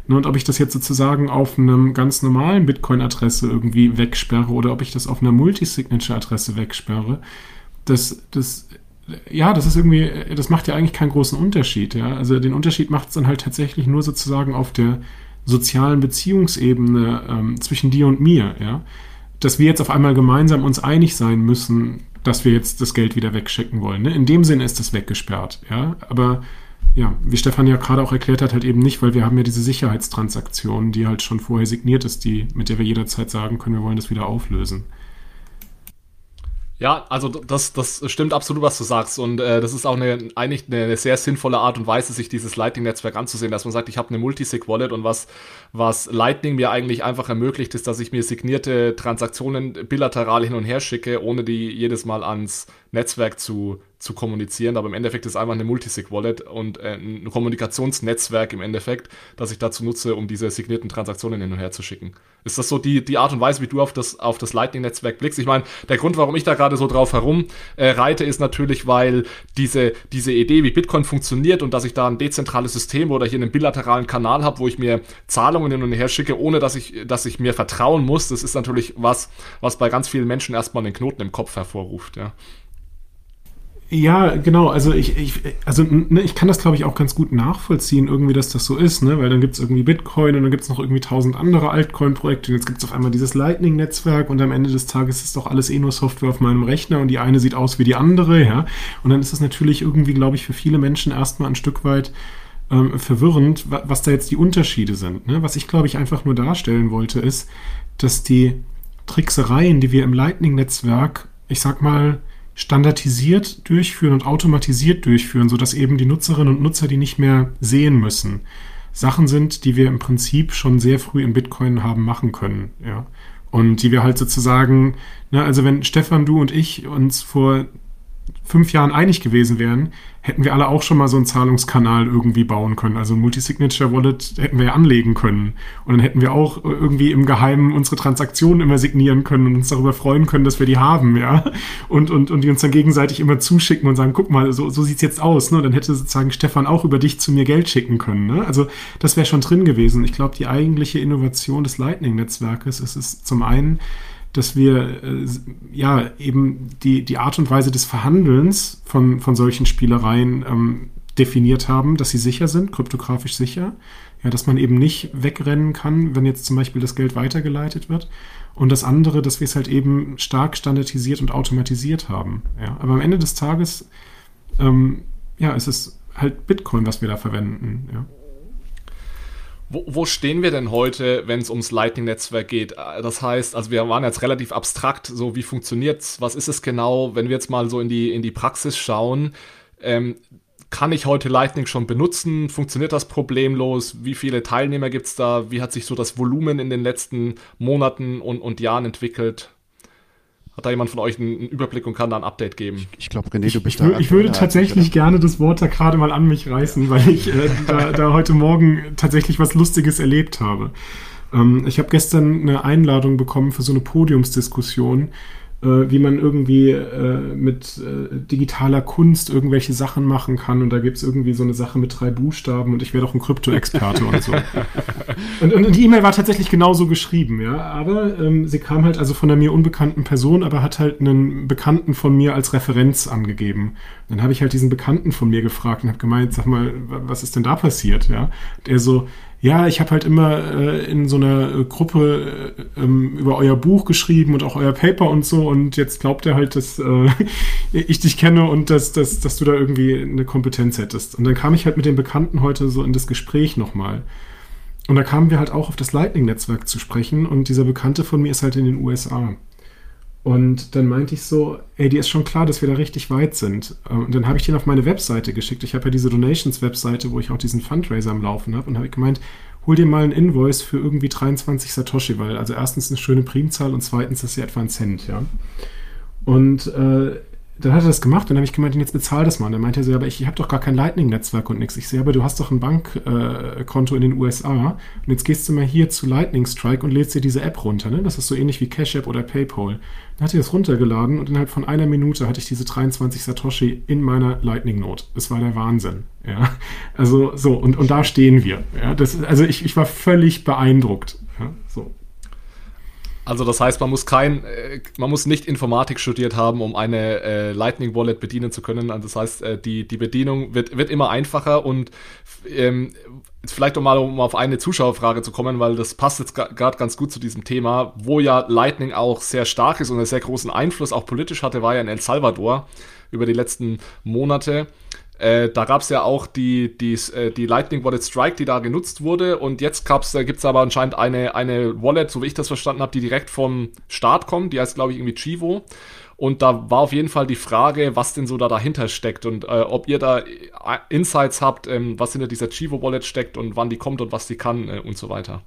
Ne, und ob ich das jetzt sozusagen auf einem ganz normalen Bitcoin-Adresse irgendwie wegsperre oder ob ich das auf einer Multisignature-Adresse wegsperre, das, das, ja, das ist irgendwie, das macht ja eigentlich keinen großen Unterschied. Ja? Also den Unterschied macht es dann halt tatsächlich nur sozusagen auf der sozialen Beziehungsebene ähm, zwischen dir und mir. Ja? Dass wir jetzt auf einmal gemeinsam uns einig sein müssen, dass wir jetzt das Geld wieder wegschicken wollen. Ne? In dem Sinne ist das weggesperrt. Ja? Aber ja, wie Stefan ja gerade auch erklärt hat, halt eben nicht, weil wir haben ja diese Sicherheitstransaktion, die halt schon vorher signiert ist, die, mit der wir jederzeit sagen können, wir wollen das wieder auflösen. Ja, also das, das stimmt absolut, was du sagst. Und äh, das ist auch eine, eigentlich eine, sehr sinnvolle Art und Weise, sich dieses Lightning-Netzwerk anzusehen, dass man sagt, ich habe eine Multisig-Wallet und was, was Lightning mir eigentlich einfach ermöglicht, ist, dass ich mir signierte Transaktionen bilateral hin und her schicke, ohne die jedes Mal ans Netzwerk zu zu kommunizieren, aber im Endeffekt ist einfach eine Multisig-Wallet und äh, ein Kommunikationsnetzwerk im Endeffekt, das ich dazu nutze, um diese signierten Transaktionen hin und her zu schicken. Ist das so die, die Art und Weise, wie du auf das, auf das Lightning-Netzwerk blickst? Ich meine, der Grund, warum ich da gerade so drauf herum äh, reite, ist natürlich, weil diese, diese Idee, wie Bitcoin funktioniert und dass ich da ein dezentrales System oder hier einen bilateralen Kanal habe, wo ich mir Zahlungen hin und her schicke, ohne dass ich, dass ich mir vertrauen muss, das ist natürlich was, was bei ganz vielen Menschen erstmal einen Knoten im Kopf hervorruft, ja. Ja, genau. Also ich, ich, also, ne, ich kann das, glaube ich, auch ganz gut nachvollziehen, irgendwie, dass das so ist, ne? Weil dann gibt es irgendwie Bitcoin und dann gibt es noch irgendwie tausend andere Altcoin-Projekte und jetzt gibt es auf einmal dieses Lightning-Netzwerk und am Ende des Tages ist doch alles eh nur Software auf meinem Rechner und die eine sieht aus wie die andere, ja. Und dann ist es natürlich irgendwie, glaube ich, für viele Menschen erstmal ein Stück weit ähm, verwirrend, was da jetzt die Unterschiede sind. Ne? Was ich, glaube ich, einfach nur darstellen wollte, ist, dass die Tricksereien, die wir im Lightning-Netzwerk, ich sag mal, standardisiert durchführen und automatisiert durchführen, sodass eben die Nutzerinnen und Nutzer die nicht mehr sehen müssen. Sachen sind, die wir im Prinzip schon sehr früh in Bitcoin haben machen können, ja. Und die wir halt sozusagen, ne, also wenn Stefan, du und ich uns vor fünf Jahren einig gewesen wären, hätten wir alle auch schon mal so einen Zahlungskanal irgendwie bauen können. Also ein Multisignature-Wallet hätten wir ja anlegen können. Und dann hätten wir auch irgendwie im Geheimen unsere Transaktionen immer signieren können und uns darüber freuen können, dass wir die haben, ja. Und, und, und die uns dann gegenseitig immer zuschicken und sagen, guck mal, so, so sieht's jetzt aus, ne? Dann hätte sozusagen Stefan auch über dich zu mir Geld schicken können, ne? Also das wäre schon drin gewesen. Ich glaube, die eigentliche Innovation des Lightning-Netzwerkes ist es zum einen, dass wir äh, ja eben die, die Art und Weise des Verhandelns von, von solchen Spielereien ähm, definiert haben, dass sie sicher sind, kryptografisch sicher. Ja, dass man eben nicht wegrennen kann, wenn jetzt zum Beispiel das Geld weitergeleitet wird. Und das andere, dass wir es halt eben stark standardisiert und automatisiert haben. Ja, aber am Ende des Tages, ähm, ja, es ist halt Bitcoin, was wir da verwenden. Ja. Wo, wo stehen wir denn heute, wenn es ums Lightning-Netzwerk geht? Das heißt, also wir waren jetzt relativ abstrakt, so wie funktioniert's, was ist es genau, wenn wir jetzt mal so in die, in die Praxis schauen, ähm, kann ich heute Lightning schon benutzen? Funktioniert das problemlos? Wie viele Teilnehmer gibt's da? Wie hat sich so das Volumen in den letzten Monaten und, und Jahren entwickelt? Hat da jemand von euch einen Überblick und kann da ein Update geben? Ich, ich glaube, René, du bist ich, da. Ich würde tatsächlich gerne das Wort da gerade mal an mich reißen, weil ich äh, da, da, heute Morgen tatsächlich was Lustiges erlebt habe. Ähm, ich habe gestern eine Einladung bekommen für so eine Podiumsdiskussion wie man irgendwie äh, mit äh, digitaler Kunst irgendwelche Sachen machen kann. Und da gibt es irgendwie so eine Sache mit drei Buchstaben und ich wäre doch ein Krypto-Experte und so. Und, und, die E-Mail war tatsächlich genauso geschrieben, ja. Aber ähm, sie kam halt also von einer mir unbekannten Person, aber hat halt einen Bekannten von mir als Referenz angegeben. Dann habe ich halt diesen Bekannten von mir gefragt und habe gemeint, sag mal, was ist denn da passiert, ja? Und er so, ja, ich habe halt immer äh, in so einer äh, Gruppe äh, ähm, über euer Buch geschrieben und auch euer Paper und so und jetzt glaubt er halt, dass äh, ich dich kenne und dass, dass, dass du da irgendwie eine Kompetenz hättest. Und dann kam ich halt mit dem Bekannten heute so in das Gespräch nochmal. Und da kamen wir halt auch auf das Lightning-Netzwerk zu sprechen und dieser Bekannte von mir ist halt in den USA. Und dann meinte ich so, ey, dir ist schon klar, dass wir da richtig weit sind. Ähm, und dann habe ich den auf meine Webseite geschickt. Ich habe ja diese Donations-Webseite, wo ich auch diesen Fundraiser am Laufen habe. Und habe ich gemeint, hol dir mal einen Invoice für irgendwie 23 Satoshi, weil also erstens eine schöne Primzahl und zweitens ist ja etwa ein Cent, ja. Und äh, dann hat er das gemacht und dann habe ich gemeint, jetzt bezahl das mal. Und dann meinte er so, aber ich, ich habe doch gar kein Lightning-Netzwerk und nichts. Ich sehe, aber du hast doch ein Bankkonto äh, in den USA und jetzt gehst du mal hier zu Lightning Strike und lädst dir diese App runter. Ne? Das ist so ähnlich wie Cash App oder PayPal. Dann hat er das runtergeladen und innerhalb von einer Minute hatte ich diese 23 Satoshi in meiner Lightning-Note. Das war der Wahnsinn. Ja? Also so, und, und da stehen wir. Ja? Das, also ich, ich war völlig beeindruckt. Ja? So. Also das heißt, man muss kein, äh, man muss nicht Informatik studiert haben, um eine äh, Lightning Wallet bedienen zu können. Also das heißt, äh, die, die Bedienung wird, wird immer einfacher und ähm, vielleicht um mal um auf eine Zuschauerfrage zu kommen, weil das passt jetzt gerade ganz gut zu diesem Thema, wo ja Lightning auch sehr stark ist und einen sehr großen Einfluss auch politisch hatte, war ja in El Salvador über die letzten Monate. Äh, da gab es ja auch die, die, äh, die Lightning Wallet Strike, die da genutzt wurde. Und jetzt äh, gibt es aber anscheinend eine, eine Wallet, so wie ich das verstanden habe, die direkt vom Start kommt. Die heißt, glaube ich, irgendwie Chivo. Und da war auf jeden Fall die Frage, was denn so da dahinter steckt und äh, ob ihr da äh, Insights habt, ähm, was hinter dieser Chivo Wallet steckt und wann die kommt und was die kann äh, und so weiter.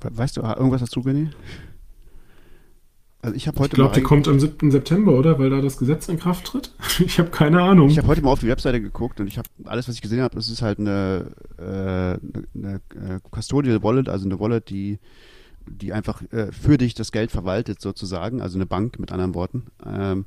Weißt du irgendwas dazu, Benny? Also ich habe heute. Ich glaube, die kommt am 7. September, oder? Weil da das Gesetz in Kraft tritt. Ich habe keine Ahnung. Ich habe heute mal auf die Webseite geguckt und ich habe alles, was ich gesehen habe, es ist halt eine, äh, eine, eine äh, Custodial Wallet, also eine Wallet, die die einfach äh, für dich das Geld verwaltet sozusagen, also eine Bank mit anderen Worten. Ähm,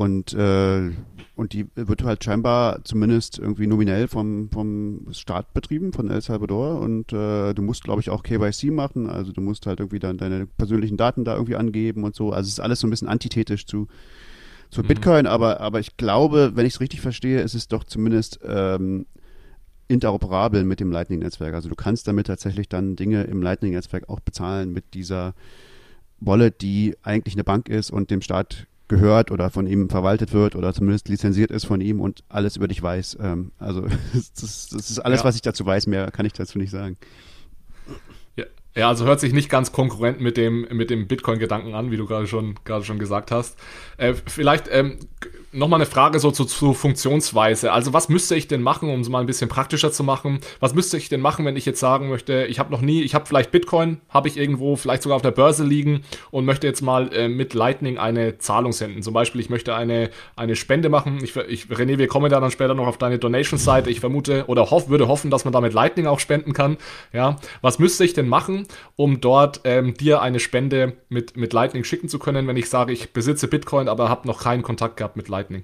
und, äh, und die wird halt scheinbar zumindest irgendwie nominell vom, vom Staat betrieben, von El Salvador. Und äh, du musst, glaube ich, auch KYC machen. Also du musst halt irgendwie dann deine persönlichen Daten da irgendwie angeben und so. Also es ist alles so ein bisschen antithetisch zu, zu mhm. Bitcoin. Aber, aber ich glaube, wenn ich es richtig verstehe, ist es doch zumindest ähm, interoperabel mit dem Lightning-Netzwerk. Also du kannst damit tatsächlich dann Dinge im Lightning-Netzwerk auch bezahlen mit dieser Wallet, die eigentlich eine Bank ist und dem Staat gehört oder von ihm verwaltet wird oder zumindest lizenziert ist von ihm und alles über dich weiß. Ähm, also das, das, ist alles, ja. was ich dazu weiß. Mehr kann ich dazu nicht sagen. Ja, ja also hört sich nicht ganz konkurrent mit dem, mit dem Bitcoin-Gedanken an, wie du gerade schon, gerade schon gesagt hast. Äh, vielleicht ähm, nochmal eine Frage so zu, zur Funktionsweise. Also was müsste ich denn machen, um es mal ein bisschen praktischer zu machen? Was müsste ich denn machen, wenn ich jetzt sagen möchte, ich habe noch nie, ich habe vielleicht Bitcoin, habe ich irgendwo vielleicht sogar auf der Börse liegen und möchte jetzt mal äh, mit Lightning eine Zahlung senden. Zum Beispiel, ich möchte eine, eine Spende machen. Ich, ich, René, wir kommen da dann später noch auf deine Donation-Seite. Ich vermute oder hoff, würde hoffen, dass man damit Lightning auch spenden kann. Ja, was müsste ich denn machen, um dort ähm, dir eine Spende mit, mit Lightning schicken zu können, wenn ich sage, ich besitze Bitcoin, aber habe noch keinen Kontakt gehabt mit Lightning? Lightning?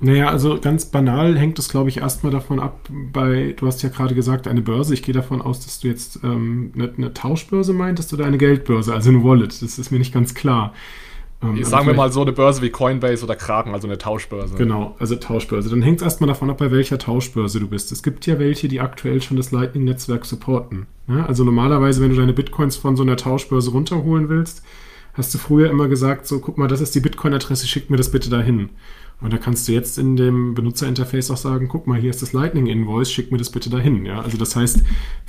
Naja, also ganz banal hängt es, glaube ich, erstmal davon ab, bei, du hast ja gerade gesagt, eine Börse. Ich gehe davon aus, dass du jetzt ähm, eine, eine, Tauschbörse meintest oder eine Geldbörse, also eine Wallet. Das ist mir nicht ganz klar. Ähm, Sagen wir mal so eine Börse wie Coinbase oder Kraken, also eine Tauschbörse. Genau, also Tauschbörse. Dann hängt es erstmal davon ab, bei welcher Tauschbörse du bist. Es gibt ja welche, die aktuell schon das Lightning-Netzwerk supporten. Ja, also normalerweise, wenn du deine Bitcoins von so einer Tauschbörse runterholen willst, hast du früher immer gesagt, so guck mal, das ist die Bitcoin-Adresse, schick mir das bitte dahin. Und da kannst du jetzt in dem Benutzerinterface auch sagen, guck mal, hier ist das Lightning-Invoice, schick mir das bitte dahin. Ja, also das heißt,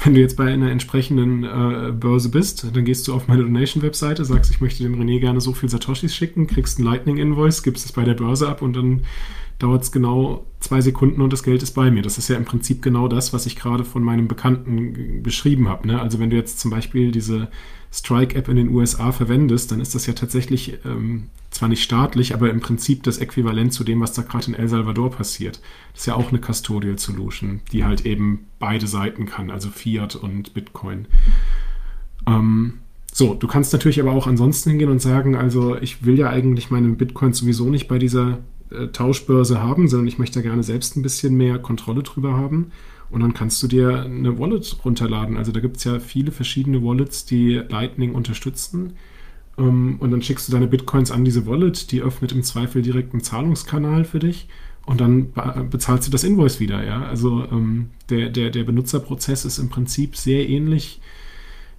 wenn du jetzt bei einer entsprechenden äh, Börse bist, dann gehst du auf meine Donation-Webseite, sagst, ich möchte dem René gerne so viel Satoshis schicken, kriegst ein Lightning-Invoice, gibst es bei der Börse ab und dann dauert es genau zwei Sekunden und das Geld ist bei mir. Das ist ja im Prinzip genau das, was ich gerade von meinem Bekannten beschrieben habe. Ne? Also wenn du jetzt zum Beispiel diese Strike-App in den USA verwendest, dann ist das ja tatsächlich ähm, zwar nicht staatlich, aber im Prinzip das Äquivalent zu dem, was da gerade in El Salvador passiert. Das ist ja auch eine Custodial Solution, die halt eben beide Seiten kann, also Fiat und Bitcoin. Ähm, so, du kannst natürlich aber auch ansonsten hingehen und sagen, also ich will ja eigentlich meine Bitcoin sowieso nicht bei dieser äh, Tauschbörse haben, sondern ich möchte da gerne selbst ein bisschen mehr Kontrolle drüber haben. Und dann kannst du dir eine Wallet runterladen. Also da gibt es ja viele verschiedene Wallets, die Lightning unterstützen. Um, ähm, und dann schickst du deine Bitcoins an diese Wallet, die öffnet im Zweifel direkt einen Zahlungskanal für dich und dann bezahlst du das Invoice wieder. Ja? Also ähm, der, der, der Benutzerprozess ist im Prinzip sehr ähnlich,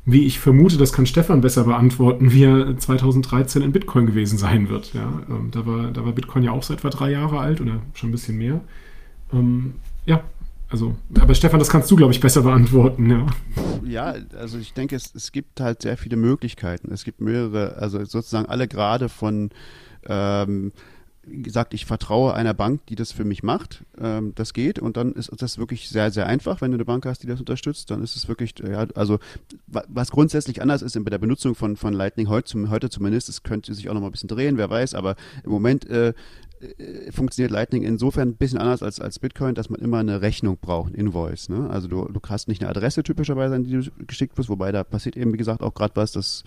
wie ich vermute, das kann Stefan besser beantworten, wie er 2013 in Bitcoin gewesen sein wird. Ja? Ähm, da, war, da war Bitcoin ja auch so etwa drei Jahre alt oder schon ein bisschen mehr. Ähm, ja, also, aber Stefan, das kannst du, glaube ich, besser beantworten, ja. Ja, also ich denke, es, es gibt halt sehr viele Möglichkeiten. Es gibt mehrere, also sozusagen alle Grade von ähm, sagt, ich vertraue einer Bank, die das für mich macht. Ähm, das geht und dann ist das wirklich sehr, sehr einfach. Wenn du eine Bank hast, die das unterstützt, dann ist es wirklich, ja, also was grundsätzlich anders ist bei der Benutzung von, von Lightning heute, heute zumindest, es könnte sich auch noch mal ein bisschen drehen, wer weiß, aber im Moment äh, äh, funktioniert Lightning insofern ein bisschen anders als, als Bitcoin, dass man immer eine Rechnung braucht, ein Invoice. Ne? Also du, du hast nicht eine Adresse typischerweise, an die du geschickt wirst, wobei da passiert eben, wie gesagt, auch gerade was, das,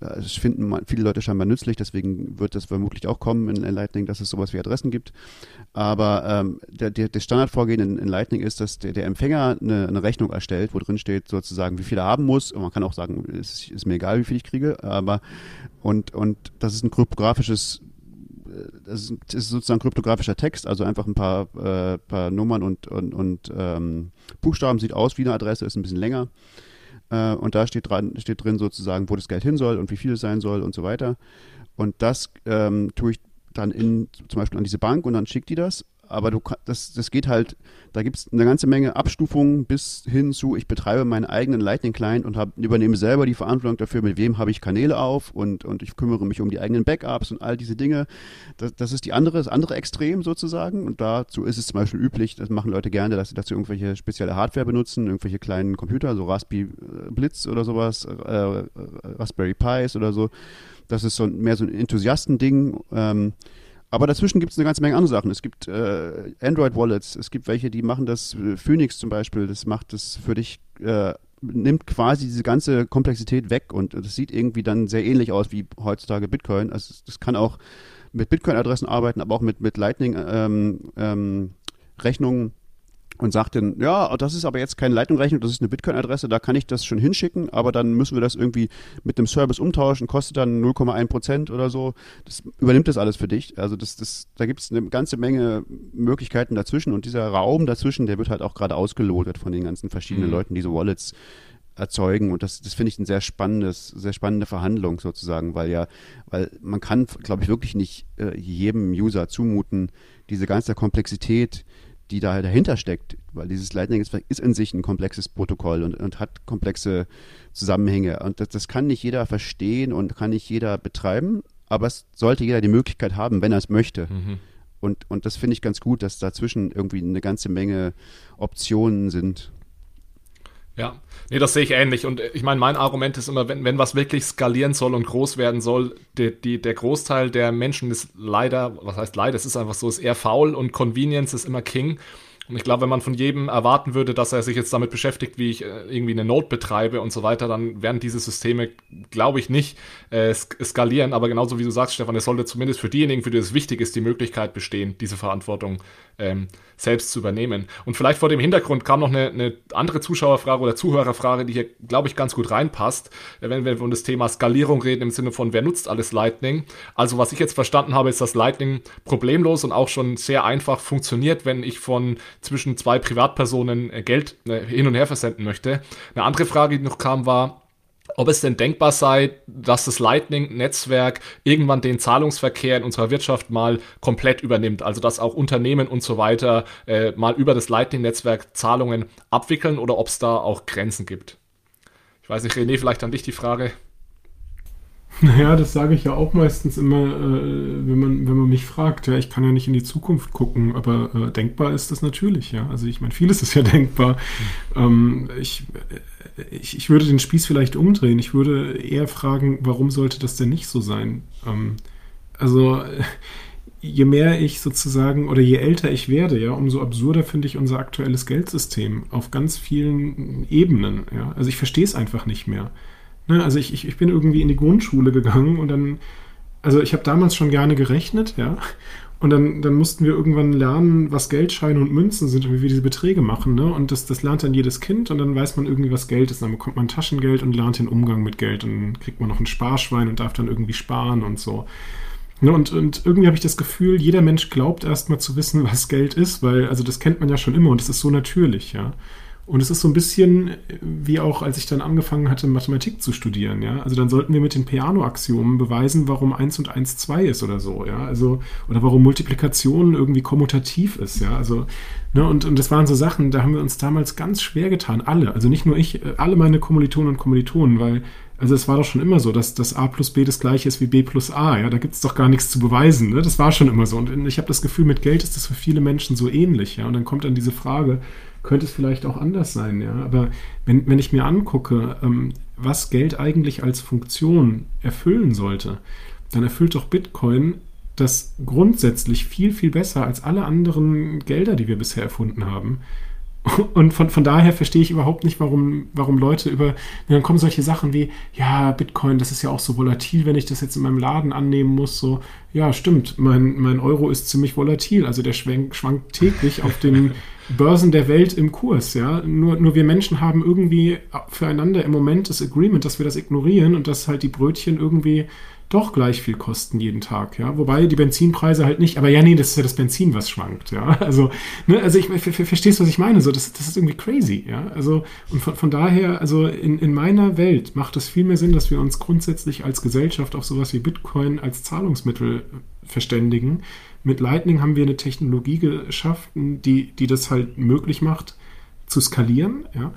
das finden viele Leute scheinbar nützlich, deswegen wird das vermutlich auch kommen in, in Lightning, dass es sowas wie Adressen gibt. Aber ähm, der, der, der Standardvorgehen in, in Lightning ist, dass der, der Empfänger eine, eine Rechnung erstellt, wo drin steht sozusagen, wie viel er haben muss. Und man kann auch sagen, es ist, ist mir egal, wie viel ich kriege, aber und, und das ist ein kryptografisches das ist sozusagen kryptografischer Text, also einfach ein paar, äh, paar Nummern und, und, und ähm, Buchstaben, sieht aus wie eine Adresse, ist ein bisschen länger. Äh, und da steht, dran, steht drin sozusagen, wo das Geld hin soll und wie viel es sein soll und so weiter. Und das ähm, tue ich dann in, zum Beispiel an diese Bank und dann schickt die das aber du das, das geht halt, da gibt es eine ganze Menge Abstufungen bis hin zu, ich betreibe meinen eigenen Lightning Client und hab, übernehme selber die Verantwortung dafür, mit wem habe ich Kanäle auf und, und ich kümmere mich um die eigenen Backups und all diese Dinge. Das, das ist die andere, das andere Extrem sozusagen. Und dazu ist es zum Beispiel üblich, das machen Leute gerne, dass sie dazu irgendwelche spezielle Hardware benutzen, irgendwelche kleinen Computer, so Raspberry äh, Blitz oder sowas, äh, Raspberry Pis oder so. Das ist so mehr so ein Enthusiastending. Ähm, aber dazwischen gibt es eine ganze Menge andere Sachen. Es gibt äh, Android-Wallets, es gibt welche, die machen das, äh, Phoenix zum Beispiel, das macht das für dich, äh, nimmt quasi diese ganze Komplexität weg und das sieht irgendwie dann sehr ähnlich aus wie heutzutage Bitcoin. Also das kann auch mit Bitcoin-Adressen arbeiten, aber auch mit, mit Lightning-Rechnungen. Ähm, ähm, und sagt dann, ja, das ist aber jetzt keine Leitungrechnung, das ist eine Bitcoin-Adresse, da kann ich das schon hinschicken, aber dann müssen wir das irgendwie mit dem Service umtauschen, kostet dann 0,1 Prozent oder so. Das übernimmt das alles für dich. Also das, das, da gibt es eine ganze Menge Möglichkeiten dazwischen und dieser Raum dazwischen, der wird halt auch gerade ausgelotet von den ganzen verschiedenen mhm. Leuten, die so Wallets erzeugen und das, das finde ich ein sehr spannendes, sehr spannende Verhandlung sozusagen, weil ja, weil man kann, glaube ich, wirklich nicht äh, jedem User zumuten, diese ganze Komplexität, die da dahinter steckt, weil dieses Lightning-Netzwerk ist in sich ein komplexes Protokoll und, und hat komplexe Zusammenhänge. Und das, das, kann nicht jeder verstehen und kann nicht jeder betreiben, aber es sollte jeder die Möglichkeit haben, wenn er es möchte. Mhm. Und, und das finde ich ganz gut, dass dazwischen irgendwie eine ganze Menge Optionen sind. Ja, nee, das sehe ich ähnlich. Und ich meine, mein Argument ist immer, wenn, wenn was wirklich skalieren soll und groß werden soll, die, die, der Großteil der Menschen ist leider, was heißt leider, es ist einfach so, ist eher faul und Convenience ist immer King. Und ich glaube, wenn man von jedem erwarten würde, dass er sich jetzt damit beschäftigt, wie ich äh, irgendwie eine Note betreibe und so weiter, dann werden diese Systeme, glaube ich, nicht äh, skalieren. Aber genauso wie du sagst, Stefan, es sollte zumindest für diejenigen, für die es wichtig ist, die Möglichkeit bestehen, diese Verantwortung ähm, selbst zu übernehmen. Und vielleicht vor dem Hintergrund kam noch eine, eine andere Zuschauerfrage oder Zuhörerfrage, die hier, glaube ich, ganz gut reinpasst, wenn wir von das Thema Skalierung reden im Sinne von, wer nutzt alles Lightning. Also was ich jetzt verstanden habe, ist, dass Lightning problemlos und auch schon sehr einfach funktioniert, wenn ich von zwischen zwei Privatpersonen äh, Geld äh, hin und her versenden möchte. Eine andere Frage, die noch kam, war, ob es denn denkbar sei, dass das Lightning-Netzwerk irgendwann den Zahlungsverkehr in unserer Wirtschaft mal komplett übernimmt. Also dass auch Unternehmen und so weiter äh, mal über das Lightning-Netzwerk Zahlungen abwickeln oder ob es da auch Grenzen gibt. Ich weiß nicht, René, vielleicht an dich die Frage. Naja, das sage ich ja auch meistens immer, äh, wenn, man, wenn man mich fragt. Ja, ich kann ja nicht in die Zukunft gucken, aber äh, denkbar ist das natürlich, ja. Also ich meine, vieles ist ja denkbar. Mhm. Ähm, ich, ich, ich würde den Spieß vielleicht umdrehen. Ich würde eher fragen, warum sollte das denn nicht so sein? Ähm, also je mehr ich sozusagen oder je älter ich werde, ja, umso absurder finde ich unser aktuelles Geldsystem auf ganz vielen Ebenen. Ja. Also ich verstehe es einfach nicht mehr. Ne? Also ich, ich, ich bin irgendwie in die Grundschule gegangen und dann, also ich habe damals schon gerne gerechnet, ja. Und dann, dann mussten wir irgendwann lernen, was Geldscheine und Münzen sind und wie wir diese Beträge machen. Ne? Und das, das lernt dann jedes Kind und dann weiß man irgendwie, was Geld ist. Dann bekommt man Taschengeld und lernt den Umgang mit Geld. Und dann kriegt man noch ein Sparschwein und darf dann irgendwie sparen und so. Ne? Und, und irgendwie habe ich das Gefühl, jeder Mensch glaubt erstmal zu wissen, was Geld ist, weil, also das kennt man ja schon immer und das ist so natürlich, ja. Und es ist so ein bisschen wie auch, als ich dann angefangen hatte, Mathematik zu studieren, ja. Also dann sollten wir mit den Piano-Axiomen beweisen, warum 1 und 1 2 ist oder so, ja. Also, oder warum Multiplikation irgendwie kommutativ ist, ja. Also, ne, und, und das waren so Sachen, da haben wir uns damals ganz schwer getan, alle. Also nicht nur ich, alle meine Kommilitonen und Kommilitonen, weil Also es war doch schon immer so, dass das A plus B das gleiche ist wie B plus A. Ja, da gibt es doch gar nichts zu beweisen. Ne? Das war schon immer so. Und ich habe das Gefühl, mit Geld ist das für viele Menschen so ähnlich. Ja, und dann kommt dann diese Frage, könnte es vielleicht auch anders sein? Ja, aber wenn, wenn ich mir angucke, ähm, was Geld eigentlich als Funktion erfüllen sollte, dann erfüllt doch Bitcoin das grundsätzlich viel, viel besser als alle anderen Gelder, die wir bisher erfunden haben. Und von, von daher verstehe ich überhaupt nicht, warum, warum Leute über. Dann kommen solche Sachen wie, ja, Bitcoin, das ist ja auch so volatil, wenn ich das jetzt in meinem Laden annehmen muss. So, ja, stimmt, mein, mein Euro ist ziemlich volatil. Also der schwankt, schwankt täglich auf den Börsen der Welt im Kurs, ja. Nur, nur wir Menschen haben irgendwie füreinander im Moment das Agreement, dass wir das ignorieren und dass halt die Brötchen irgendwie doch gleich viel kosten jeden Tag, ja. Wobei die Benzinpreise halt nicht, aber ja, nee, das ist ja das Benzin, was schwankt, ja. Also, ne, also ich verstehst, was ich meine, so, das, das ist irgendwie crazy, ja. Also, und von, von daher, also in, in meiner Welt macht es viel mehr Sinn, dass wir uns grundsätzlich als Gesellschaft auf sowas wie Bitcoin als Zahlungsmittel verständigen. Mit Lightning haben wir eine Technologie geschaffen, die, die das halt möglich macht, zu skalieren, ja.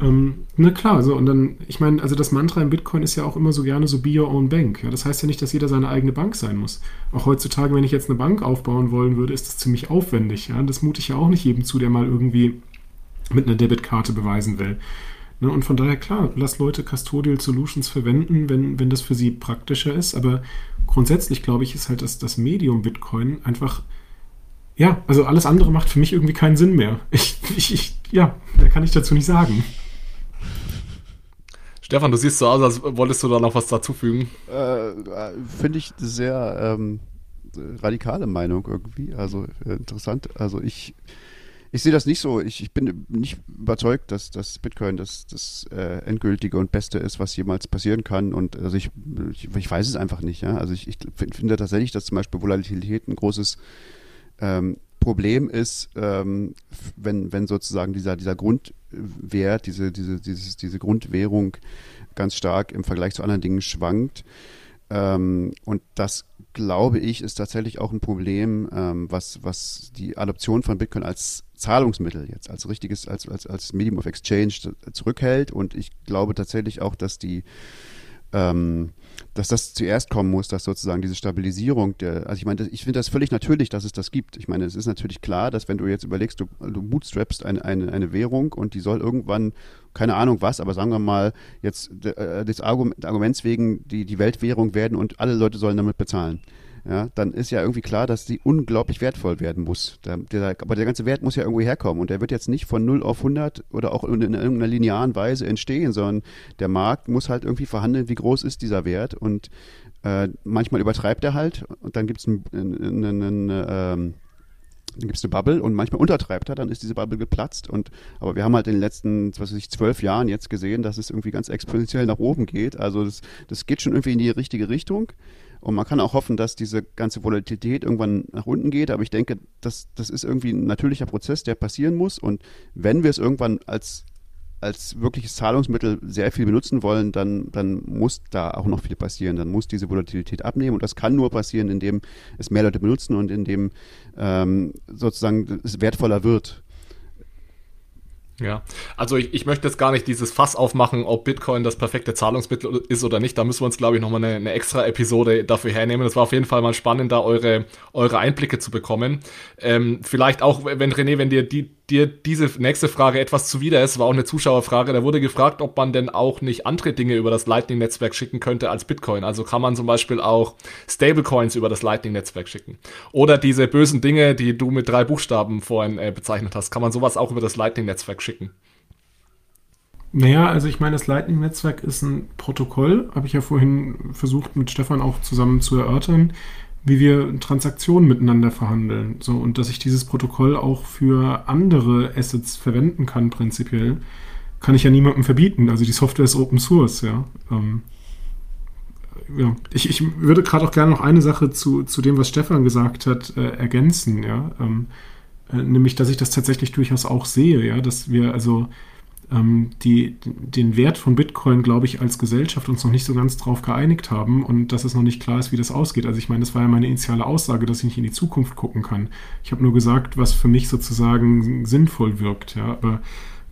Ähm, na klar, so und dann, ich meine, also das Mantra im Bitcoin ist ja auch immer so gerne so be your own bank. Ja, das heißt ja nicht, dass jeder seine eigene Bank sein muss. Auch heutzutage, wenn ich jetzt eine Bank aufbauen wollen würde, ist das ziemlich aufwendig. Ja, das mute ich ja auch nicht jedem zu, der mal irgendwie mit einer Debitkarte beweisen will. Ne, und von daher, klar, lass Leute Custodial Solutions verwenden, wenn, wenn das für sie praktischer ist. Aber grundsätzlich, glaube ich, ist halt das, das Medium Bitcoin einfach ja, also alles andere macht für mich irgendwie keinen Sinn mehr. Ich, ich, ich ja, mehr kann ich dazu nicht sagen. Stefan, du siehst so aus, als wolltest du da noch was dazufügen. Äh, Finde ich sehr ähm, radikale Meinung irgendwie. Also äh, interessant. Also ich, ich sehe das nicht so. Ich, ich bin nicht überzeugt, dass, dass Bitcoin das, das äh, endgültige und Beste ist, was jemals passieren kann. Und also ich, ich, ich weiß es einfach nicht. Ja? Also ich, ich finde tatsächlich, dass zum Beispiel Volatilität ein großes ähm, Problem ist, ähm, wenn, wenn sozusagen dieser, dieser Grundwert, diese, diese, dieses, diese Grundwährung ganz stark im Vergleich zu anderen Dingen schwankt. Ähm, und das, glaube ich, ist tatsächlich auch ein Problem, ähm, was, was die Adoption von Bitcoin als Zahlungsmittel jetzt, als richtiges, als, als, als Medium of Exchange zurückhält. Und ich glaube tatsächlich auch, dass die ähm, dass das zuerst kommen muss, dass sozusagen diese Stabilisierung der, also ich meine, ich finde das völlig natürlich, dass es das gibt. Ich meine, es ist natürlich klar, dass wenn du jetzt überlegst, du, du bootstrappst eine, eine, eine Währung und die soll irgendwann, keine Ahnung was, aber sagen wir mal jetzt äh, des Argument, Arguments wegen die, die Weltwährung werden und alle Leute sollen damit bezahlen ja, dann ist ja irgendwie klar, dass die unglaublich wertvoll werden muss. Der, der, aber der ganze Wert muss ja irgendwo herkommen und der wird jetzt nicht von 0 auf 100 oder auch in, in irgendeiner linearen Weise entstehen, sondern der Markt muss halt irgendwie verhandeln, wie groß ist dieser Wert und äh, manchmal übertreibt er halt und dann gibt es einen, einen, einen ähm, dann gibt es eine Bubble und manchmal untertreibt er, dann ist diese Bubble geplatzt. Und aber wir haben halt in den letzten, was weiß ich, zwölf Jahren jetzt gesehen, dass es irgendwie ganz exponentiell nach oben geht. Also das, das geht schon irgendwie in die richtige Richtung. Und man kann auch hoffen, dass diese ganze Volatilität irgendwann nach unten geht. Aber ich denke, das, das ist irgendwie ein natürlicher Prozess, der passieren muss. Und wenn wir es irgendwann als, als wirkliches Zahlungsmittel sehr viel benutzen wollen, dann, dann muss da auch noch viel passieren. Dann muss diese Volatilität abnehmen. Und das kann nur passieren, indem es mehr Leute benutzen und indem ähm, sozusagen es wertvoller wird. Ja, also ich, ich möchte jetzt gar nicht dieses Fass aufmachen, ob Bitcoin das perfekte Zahlungsmittel ist oder nicht. Da müssen wir uns, glaube ich, nochmal eine, eine extra Episode dafür hernehmen. Das war auf jeden Fall mal spannend, da eure, eure Einblicke zu bekommen. Ähm, vielleicht auch, wenn René, wenn dir die, dir diese nächste Frage etwas zuwider ist, war auch eine Zuschauerfrage. Da wurde gefragt, ob man denn auch nicht andere Dinge über das Lightning-Netzwerk schicken könnte als Bitcoin. Also kann man zum Beispiel auch Stablecoins über das Lightning-Netzwerk schicken. Oder diese bösen Dinge, die du mit drei Buchstaben vorhin äh, bezeichnet hast, kann man sowas auch über das Lightning-Netzwerk schicken. Naja, also ich meine, das Lightning-Netzwerk ist ein Protokoll, habe ich ja vorhin versucht mit Stefan auch zusammen zu erörtern wie wir Transaktionen miteinander verhandeln. So, und dass ich dieses Protokoll auch für andere Assets verwenden kann, prinzipiell, kann ich ja niemandem verbieten. Also die Software ist Open Source, ja. Ähm, ja. Ich, ich würde gerade auch gerne noch eine Sache zu, zu dem, was Stefan gesagt hat, äh, ergänzen, ja. Ähm, äh, nämlich, dass ich das tatsächlich durchaus auch sehe, ja, dass wir also die, den Wert von Bitcoin, glaube ich, als Gesellschaft uns noch nicht so ganz drauf geeinigt haben und dass es noch nicht klar ist, wie das ausgeht. Also ich meine, das war ja meine initiale Aussage, dass ich nicht in die Zukunft gucken kann. Ich habe nur gesagt, was für mich sozusagen sinnvoll wirkt. Ja, aber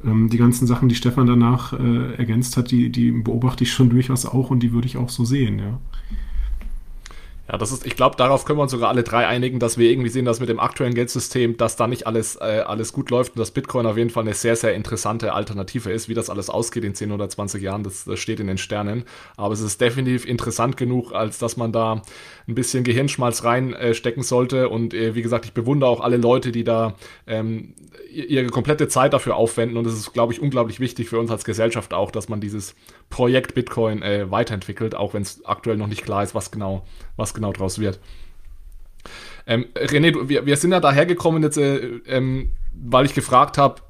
Ähm, die ganzen Sachen, die Stefan danach äh, ergänzt hat, die, die beobachte ich schon durchaus auch und die würde ich auch so sehen, ja. Ja, das ist, ich glaube, darauf können wir uns sogar alle drei einigen, dass wir irgendwie sehen, dass mit dem aktuellen Geldsystem, dass da nicht alles, äh, alles gut läuft und dass Bitcoin auf jeden Fall eine sehr, sehr interessante Alternative ist. Wie das alles ausgeht in 10 oder 20 Jahren, das, das steht in den Sternen. Aber es ist definitiv interessant genug, als dass man da ein bisschen Gehirnschmalz reinstecken äh, sollte. Und äh, wie gesagt, ich bewundere auch alle Leute, die da ähm, ihre komplette Zeit dafür aufwenden. Und es ist, glaube ich, unglaublich wichtig für uns als Gesellschaft auch, dass man dieses Projekt Bitcoin äh, weiterentwickelt, auch wenn es aktuell noch nicht klar ist, was genau, was genau draus wird. Ähm, René, du, wir, wir sind ja dahergekommen jetzt, äh, ähm, weil ich gefragt habe,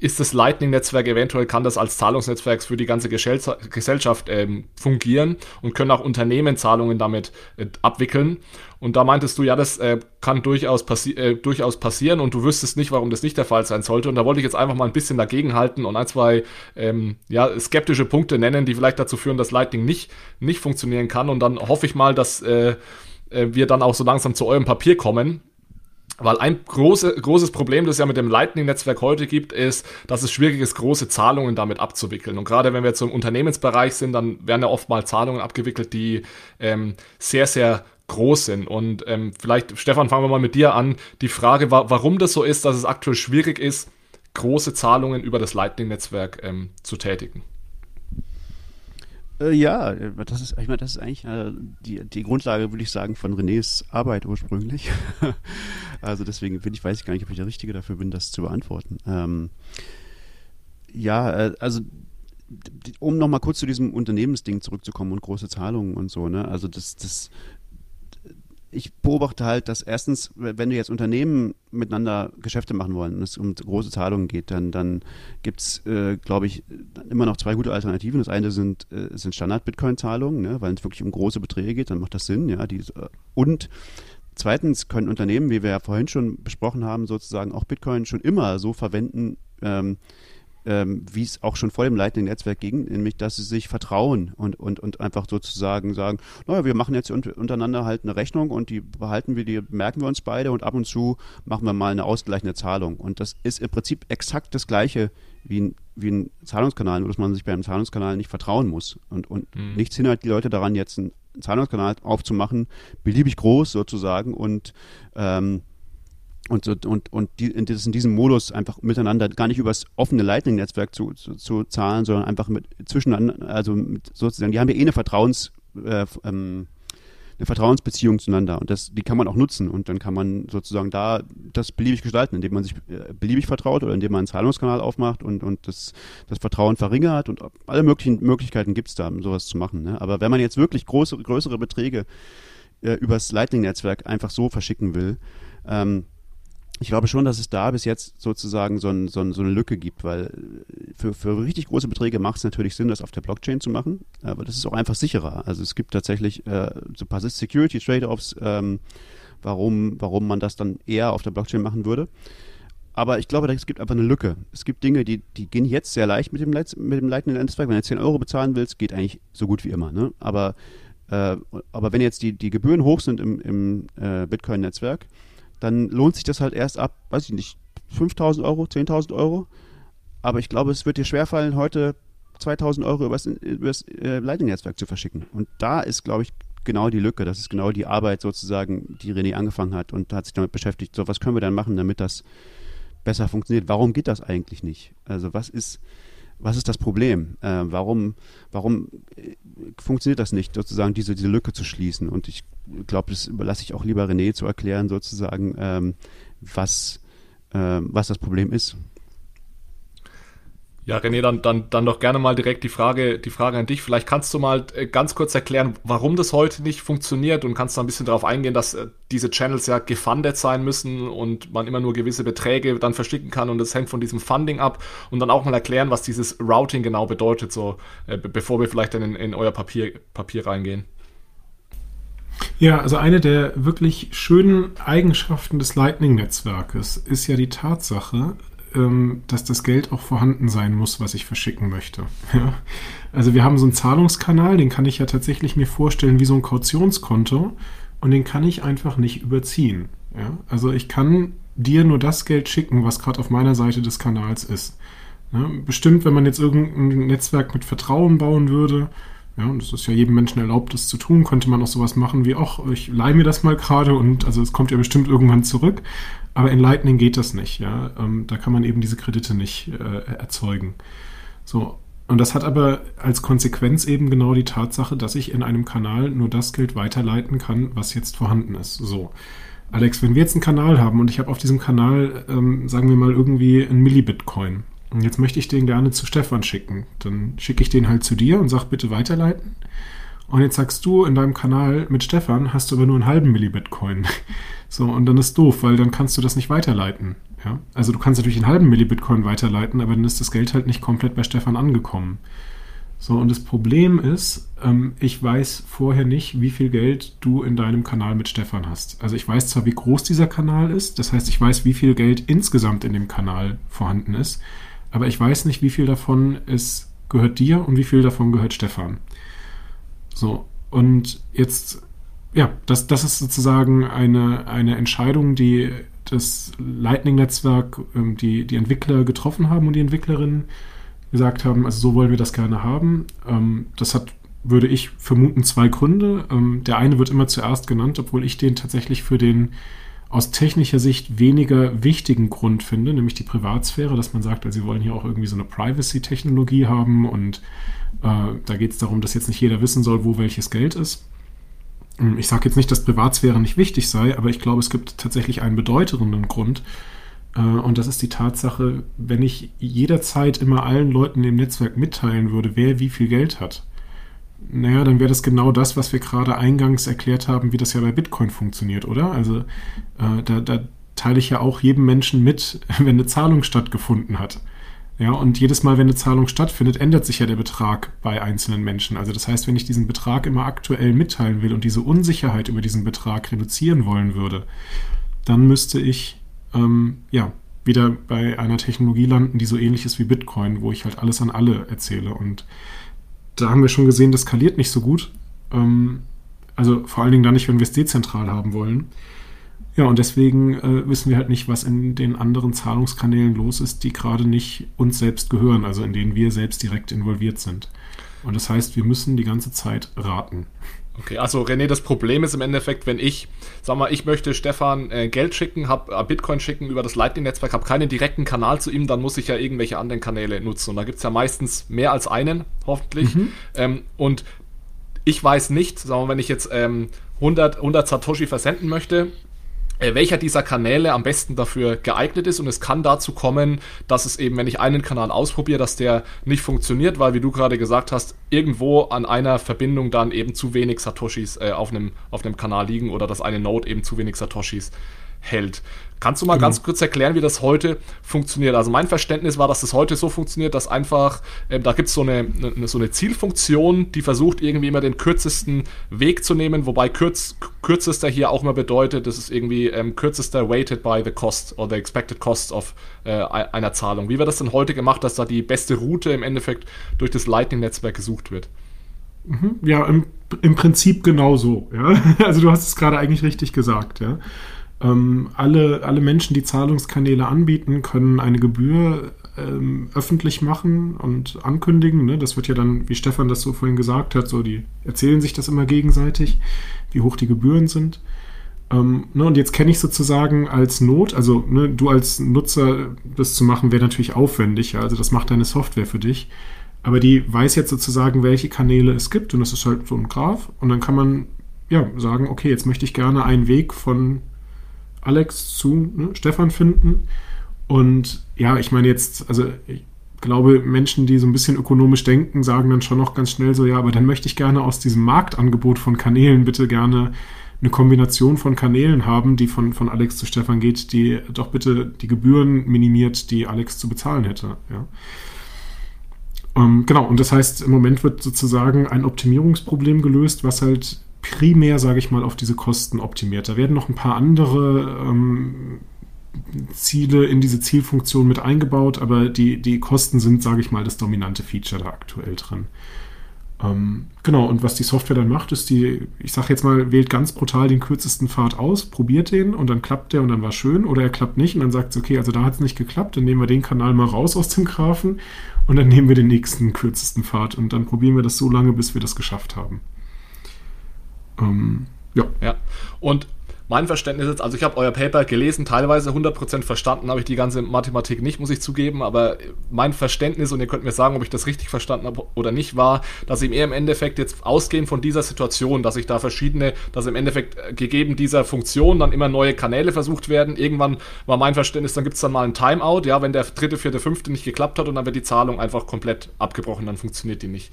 ist das Lightning-Netzwerk eventuell, kann das als Zahlungsnetzwerk für die ganze Gesellschaft ähm, fungieren und können auch Unternehmen Zahlungen damit äh, abwickeln. Und da meintest du, ja, das äh, kann durchaus, passi äh, durchaus passieren und du wüsstest nicht, warum das nicht der Fall sein sollte. Und da wollte ich jetzt einfach mal ein bisschen dagegenhalten und ein, zwei ähm, ja, skeptische Punkte nennen, die vielleicht dazu führen, dass Lightning nicht, nicht funktionieren kann. Und dann hoffe ich mal, dass äh, äh wir dann auch so langsam zu eurem Papier kommen weil ein große, großes Problem, das es ja mit dem Lightning-Netzwerk heute gibt, ist, dass es schwierig ist, große Zahlungen damit abzuwickeln. Und gerade wenn wir jetzt im Unternehmensbereich sind, dann werden ja oft mal Zahlungen abgewickelt, die ähm, sehr, sehr groß sind. Und ähm, vielleicht, Stefan, fangen wir mal mit dir an. Die Frage, war, warum das so ist, dass es aktuell schwierig ist, große Zahlungen über das Lightning-Netzwerk ähm, zu tätigen. Äh, ja, das ist, ich meine, das ist eigentlich äh, die, die Grundlage, würde ich sagen, von Renés Arbeit ursprünglich. also deswegen bin ich, weiß ich gar nicht, ob ich der Richtige dafür bin, das zu beantworten. Ähm, ja, äh, also um nochmal kurz zu diesem Unternehmensding zurückzukommen und große Zahlungen und so, ne? Also das, das ich beobachte halt, dass erstens, wenn du jetzt Unternehmen miteinander Geschäfte machen wollen und es um große Zahlungen geht, dann, dann gibt es, äh, glaube ich, immer noch zwei gute Alternativen. Das eine sind, äh, sind Standard-Bitcoin-Zahlungen, ne? weil es wirklich um große Beträge geht, dann macht das Sinn. Ja, die, und zweitens können Unternehmen, wie wir ja vorhin schon besprochen haben, sozusagen auch Bitcoin schon immer so verwenden, ähm, ähm, wie es auch schon vor dem leitenden Netzwerk ging, nämlich dass sie sich vertrauen und, und, und einfach sozusagen sagen, naja, wir machen jetzt untereinander halt eine Rechnung und die behalten wir, die merken wir uns beide und ab und zu machen wir mal eine ausgleichende Zahlung. Und das ist im Prinzip exakt das gleiche wie ein, wie ein Zahlungskanal, nur dass man sich bei einem Zahlungskanal nicht vertrauen muss. Und, und mhm. nichts hindert die Leute daran, jetzt einen Zahlungskanal aufzumachen, beliebig groß sozusagen und ähm, und, und, und die, in, diesem Modus einfach miteinander gar nicht übers offene Lightning-Netzwerk zu, zu, zu, zahlen, sondern einfach mit zwischeneinander, also mit sozusagen, die haben ja eh eine Vertrauens, äh, ähm, eine Vertrauensbeziehung zueinander und das, die kann man auch nutzen und dann kann man sozusagen da das beliebig gestalten, indem man sich äh, beliebig vertraut oder indem man einen Zahlungskanal aufmacht und, und das, das Vertrauen verringert und alle möglichen Möglichkeiten gibt es da, um sowas zu machen. Ne? Aber wenn man jetzt wirklich große, größere Beträge äh, übers Lightning-Netzwerk einfach so verschicken will, ähm, ich glaube schon, dass es da bis jetzt sozusagen so, ein, so, ein, so eine Lücke gibt, weil für, für richtig große Beträge macht es natürlich Sinn, das auf der Blockchain zu machen, aber das ist auch einfach sicherer. Also es gibt tatsächlich äh, so ein paar Security-Trade-offs, ähm, warum, warum man das dann eher auf der Blockchain machen würde. Aber ich glaube, es gibt einfach eine Lücke. Es gibt Dinge, die, die gehen jetzt sehr leicht mit dem, Leit mit dem leitenden Netzwerk. Wenn du 10 Euro bezahlen willst, geht eigentlich so gut wie immer. Ne? Aber, äh, aber wenn jetzt die, die Gebühren hoch sind im, im äh, Bitcoin-Netzwerk, dann lohnt sich das halt erst ab, weiß ich nicht, 5000 Euro, 10.000 Euro. Aber ich glaube, es wird dir schwerfallen, heute 2000 Euro übers, übers äh, Lightning-Netzwerk zu verschicken. Und da ist, glaube ich, genau die Lücke. Das ist genau die Arbeit sozusagen, die René angefangen hat und hat sich damit beschäftigt. So, was können wir dann machen, damit das besser funktioniert? Warum geht das eigentlich nicht? Also, was ist, was ist das Problem? Äh, warum warum äh, funktioniert das nicht, sozusagen diese, diese Lücke zu schließen? Und ich glaube, das überlasse ich auch lieber René zu erklären, sozusagen, ähm, was, äh, was das Problem ist. Ja, René, dann, dann, dann doch gerne mal direkt die Frage, die Frage an dich. Vielleicht kannst du mal äh, ganz kurz erklären, warum das heute nicht funktioniert und kannst da ein bisschen darauf eingehen, dass äh, diese Channels ja gefundet sein müssen und man immer nur gewisse Beträge dann verschicken kann und das hängt von diesem Funding ab und dann auch mal erklären, was dieses Routing genau bedeutet, so äh, bevor wir vielleicht dann in, in euer Papier, Papier reingehen. Ja, also eine der wirklich schönen Eigenschaften des Lightning-Netzwerkes ist ja die Tatsache, ähm, dass das Geld auch vorhanden sein muss, was ich verschicken möchte. Ja? Also wir haben so einen Zahlungskanal, den kann ich ja tatsächlich mir vorstellen wie so ein Kautionskonto und den kann ich einfach nicht überziehen. Ja? Also ich kann dir nur das Geld schicken, was gerade auf meiner Seite des Kanals ist. Ne? Bestimmt, wenn man jetzt irgendein Netzwerk mit Vertrauen bauen würde, ja, und es ist ja jedem Menschen erlaubt, das zu tun, könnte man auch sowas machen wie, ach, ich leihe mir das mal gerade und also es kommt ja bestimmt irgendwann zurück. Aber in Lightning geht das nicht, ja. Ähm, da kann man eben diese Kredite nicht äh, erzeugen. So. Und das hat aber als Konsequenz eben genau die Tatsache, dass ich in einem Kanal nur das Geld weiterleiten kann, was jetzt vorhanden ist. So. Alex, wenn wir jetzt einen Kanal haben und ich habe auf diesem Kanal, ähm, sagen wir mal, irgendwie ein Millibitcoin, und jetzt möchte ich den gerne zu Stefan schicken. Dann schicke ich den halt zu dir und sag bitte weiterleiten. Und jetzt sagst du in deinem Kanal mit Stefan, hast du aber nur einen halben Millibitcoin. So, und dann ist doof, weil dann kannst du das nicht weiterleiten. Ja? Also du kannst natürlich einen halben Millibitcoin weiterleiten, aber dann ist das Geld halt nicht komplett bei Stefan angekommen. So, und das Problem ist, ähm, ich weiß vorher nicht, wie viel Geld du in deinem Kanal mit Stefan hast. Also ich weiß zwar, wie groß dieser Kanal ist, das heißt, ich weiß, wie viel Geld insgesamt in dem Kanal vorhanden ist, aber ich weiß nicht, wie viel davon ist, gehört dir und wie viel davon gehört Stefan. So, und jetzt, ja, das, das ist sozusagen eine, eine Entscheidung, die das Lightning-Netzwerk, ähm, die, die Entwickler getroffen haben und die Entwicklerinnen gesagt haben, also so wollen wir das gerne haben. Ähm, das hat, würde ich vermuten, zwei Gründe. Ähm, der eine wird immer zuerst genannt, obwohl ich den tatsächlich für den aus technischer Sicht weniger wichtigen Grund finde, nämlich die Privatsphäre, dass man sagt, also sie wollen hier auch irgendwie so eine Privacy-Technologie haben und äh, da geht es darum, dass jetzt nicht jeder wissen soll, wo welches Geld ist. Hm, ich sage jetzt nicht, dass Privatsphäre nicht wichtig sei, aber ich glaube, es gibt tatsächlich einen bedeutenden Grund. Äh, und das ist die Tatsache, wenn ich jederzeit immer allen Leuten im Netzwerk mitteilen würde, wer wie viel Geld hat, naja, dann wäre das genau das, was wir gerade eingangs erklärt haben, wie das ja bei Bitcoin funktioniert, oder? Also äh, da, da teile ich ja auch jedem Menschen mit, wenn eine Zahlung stattgefunden hat. Ja, und jedes Mal, wenn eine Zahlung stattfindet, ändert sich ja der Betrag bei einzelnen Menschen. Also das heißt, wenn ich diesen Betrag immer aktuell mitteilen will und diese Unsicherheit über diesen Betrag reduzieren wollen würde, dann müsste ich ähm, ja wieder bei einer Technologie landen, die so ähnlich ist wie Bitcoin, wo ich halt alles an alle erzähle. Und da haben wir schon gesehen, das skaliert nicht so gut. Ähm, also vor allen Dingen dann nicht, wenn wir es dezentral haben wollen. Ja, und deswegen äh, wissen wir halt nicht, was in den anderen Zahlungskanälen los ist, die gerade nicht uns selbst gehören, also in denen wir selbst direkt involviert sind. Und das heißt, wir müssen die ganze Zeit raten. Okay, also René, das Problem ist im Endeffekt, wenn ich, sag mal, ich möchte Stefan äh, Geld schicken, hab äh, Bitcoin schicken über das Lightning-Netzwerk, habe keinen direkten Kanal zu ihm, dann muss ich ja irgendwelche anderen Kanäle nutzen. Und da gibt es ja meistens mehr als einen, hoffentlich. Mhm. Ähm, und ich weiß nicht, sagen wir, wenn ich jetzt ähm, 100, 100 Satoshi versenden möchte, welcher dieser Kanäle am besten dafür geeignet ist. Und es kann dazu kommen, dass es eben, wenn ich einen Kanal ausprobiere, dass der nicht funktioniert, weil, wie du gerade gesagt hast, irgendwo an einer Verbindung dann eben zu wenig Satoshis äh, auf, einem, auf einem Kanal liegen oder dass eine Node eben zu wenig Satoshis hält. Kannst du mal genau. ganz kurz erklären, wie das heute funktioniert? Also mein Verständnis war, dass das heute so funktioniert, dass einfach, äh, da gibt es so eine, eine, so eine Zielfunktion, die versucht irgendwie immer den kürzesten Weg zu nehmen, wobei kürz, kürzester hier auch immer bedeutet, das ist irgendwie ähm, kürzester weighted by the cost or the expected cost of äh, einer Zahlung. Wie wird das denn heute gemacht, dass da die beste Route im Endeffekt durch das Lightning-Netzwerk gesucht wird? Mhm. Ja, im, im Prinzip genauso. Ja? Also du hast es gerade eigentlich richtig gesagt. Ja? Ähm, alle, alle Menschen, die Zahlungskanäle anbieten, können eine Gebühr ähm, öffentlich machen und ankündigen. Ne? Das wird ja dann, wie Stefan das so vorhin gesagt hat, so die erzählen sich das immer gegenseitig, wie hoch die Gebühren sind. Ähm, ne? Und jetzt kenne ich sozusagen als Not, also ne, du als Nutzer das zu machen, wäre natürlich aufwendig. Ja? Also das macht deine Software für dich. Aber die weiß jetzt sozusagen, welche Kanäle es gibt und das ist halt so ein Graph. Und dann kann man ja sagen, okay, jetzt möchte ich gerne einen Weg von Alex zu ne, Stefan finden. Und ja, ich meine jetzt, also ich glaube, Menschen, die so ein bisschen ökonomisch denken, sagen dann schon noch ganz schnell so, ja, aber dann möchte ich gerne aus diesem Marktangebot von Kanälen bitte gerne eine Kombination von Kanälen haben, die von, von Alex zu Stefan geht, die doch bitte die Gebühren minimiert, die Alex zu bezahlen hätte. Ja. Ähm, genau, und das heißt, im Moment wird sozusagen ein Optimierungsproblem gelöst, was halt primär, sage ich mal, auf diese Kosten optimiert. Da werden noch ein paar andere ähm, Ziele in diese Zielfunktion mit eingebaut, aber die, die Kosten sind, sage ich mal, das dominante Feature da aktuell drin. Ähm, genau, und was die Software dann macht, ist die, ich sage jetzt mal, wählt ganz brutal den kürzesten Pfad aus, probiert den und dann klappt der und dann war schön oder er klappt nicht und dann sagt es, okay, also da hat es nicht geklappt, dann nehmen wir den Kanal mal raus aus dem Graphen und dann nehmen wir den nächsten kürzesten Pfad und dann probieren wir das so lange, bis wir das geschafft haben. Ähm, ja. Ja. Und mein Verständnis ist, also ich habe euer Paper gelesen, teilweise 100% verstanden habe ich die ganze Mathematik nicht, muss ich zugeben, aber mein Verständnis, und ihr könnt mir sagen, ob ich das richtig verstanden habe oder nicht, war, dass im eher im Endeffekt jetzt ausgehend von dieser Situation, dass ich da verschiedene, dass im Endeffekt äh, gegeben dieser Funktion dann immer neue Kanäle versucht werden. Irgendwann war mein Verständnis, dann gibt es dann mal ein Timeout, ja, wenn der dritte, vierte, fünfte nicht geklappt hat und dann wird die Zahlung einfach komplett abgebrochen, dann funktioniert die nicht.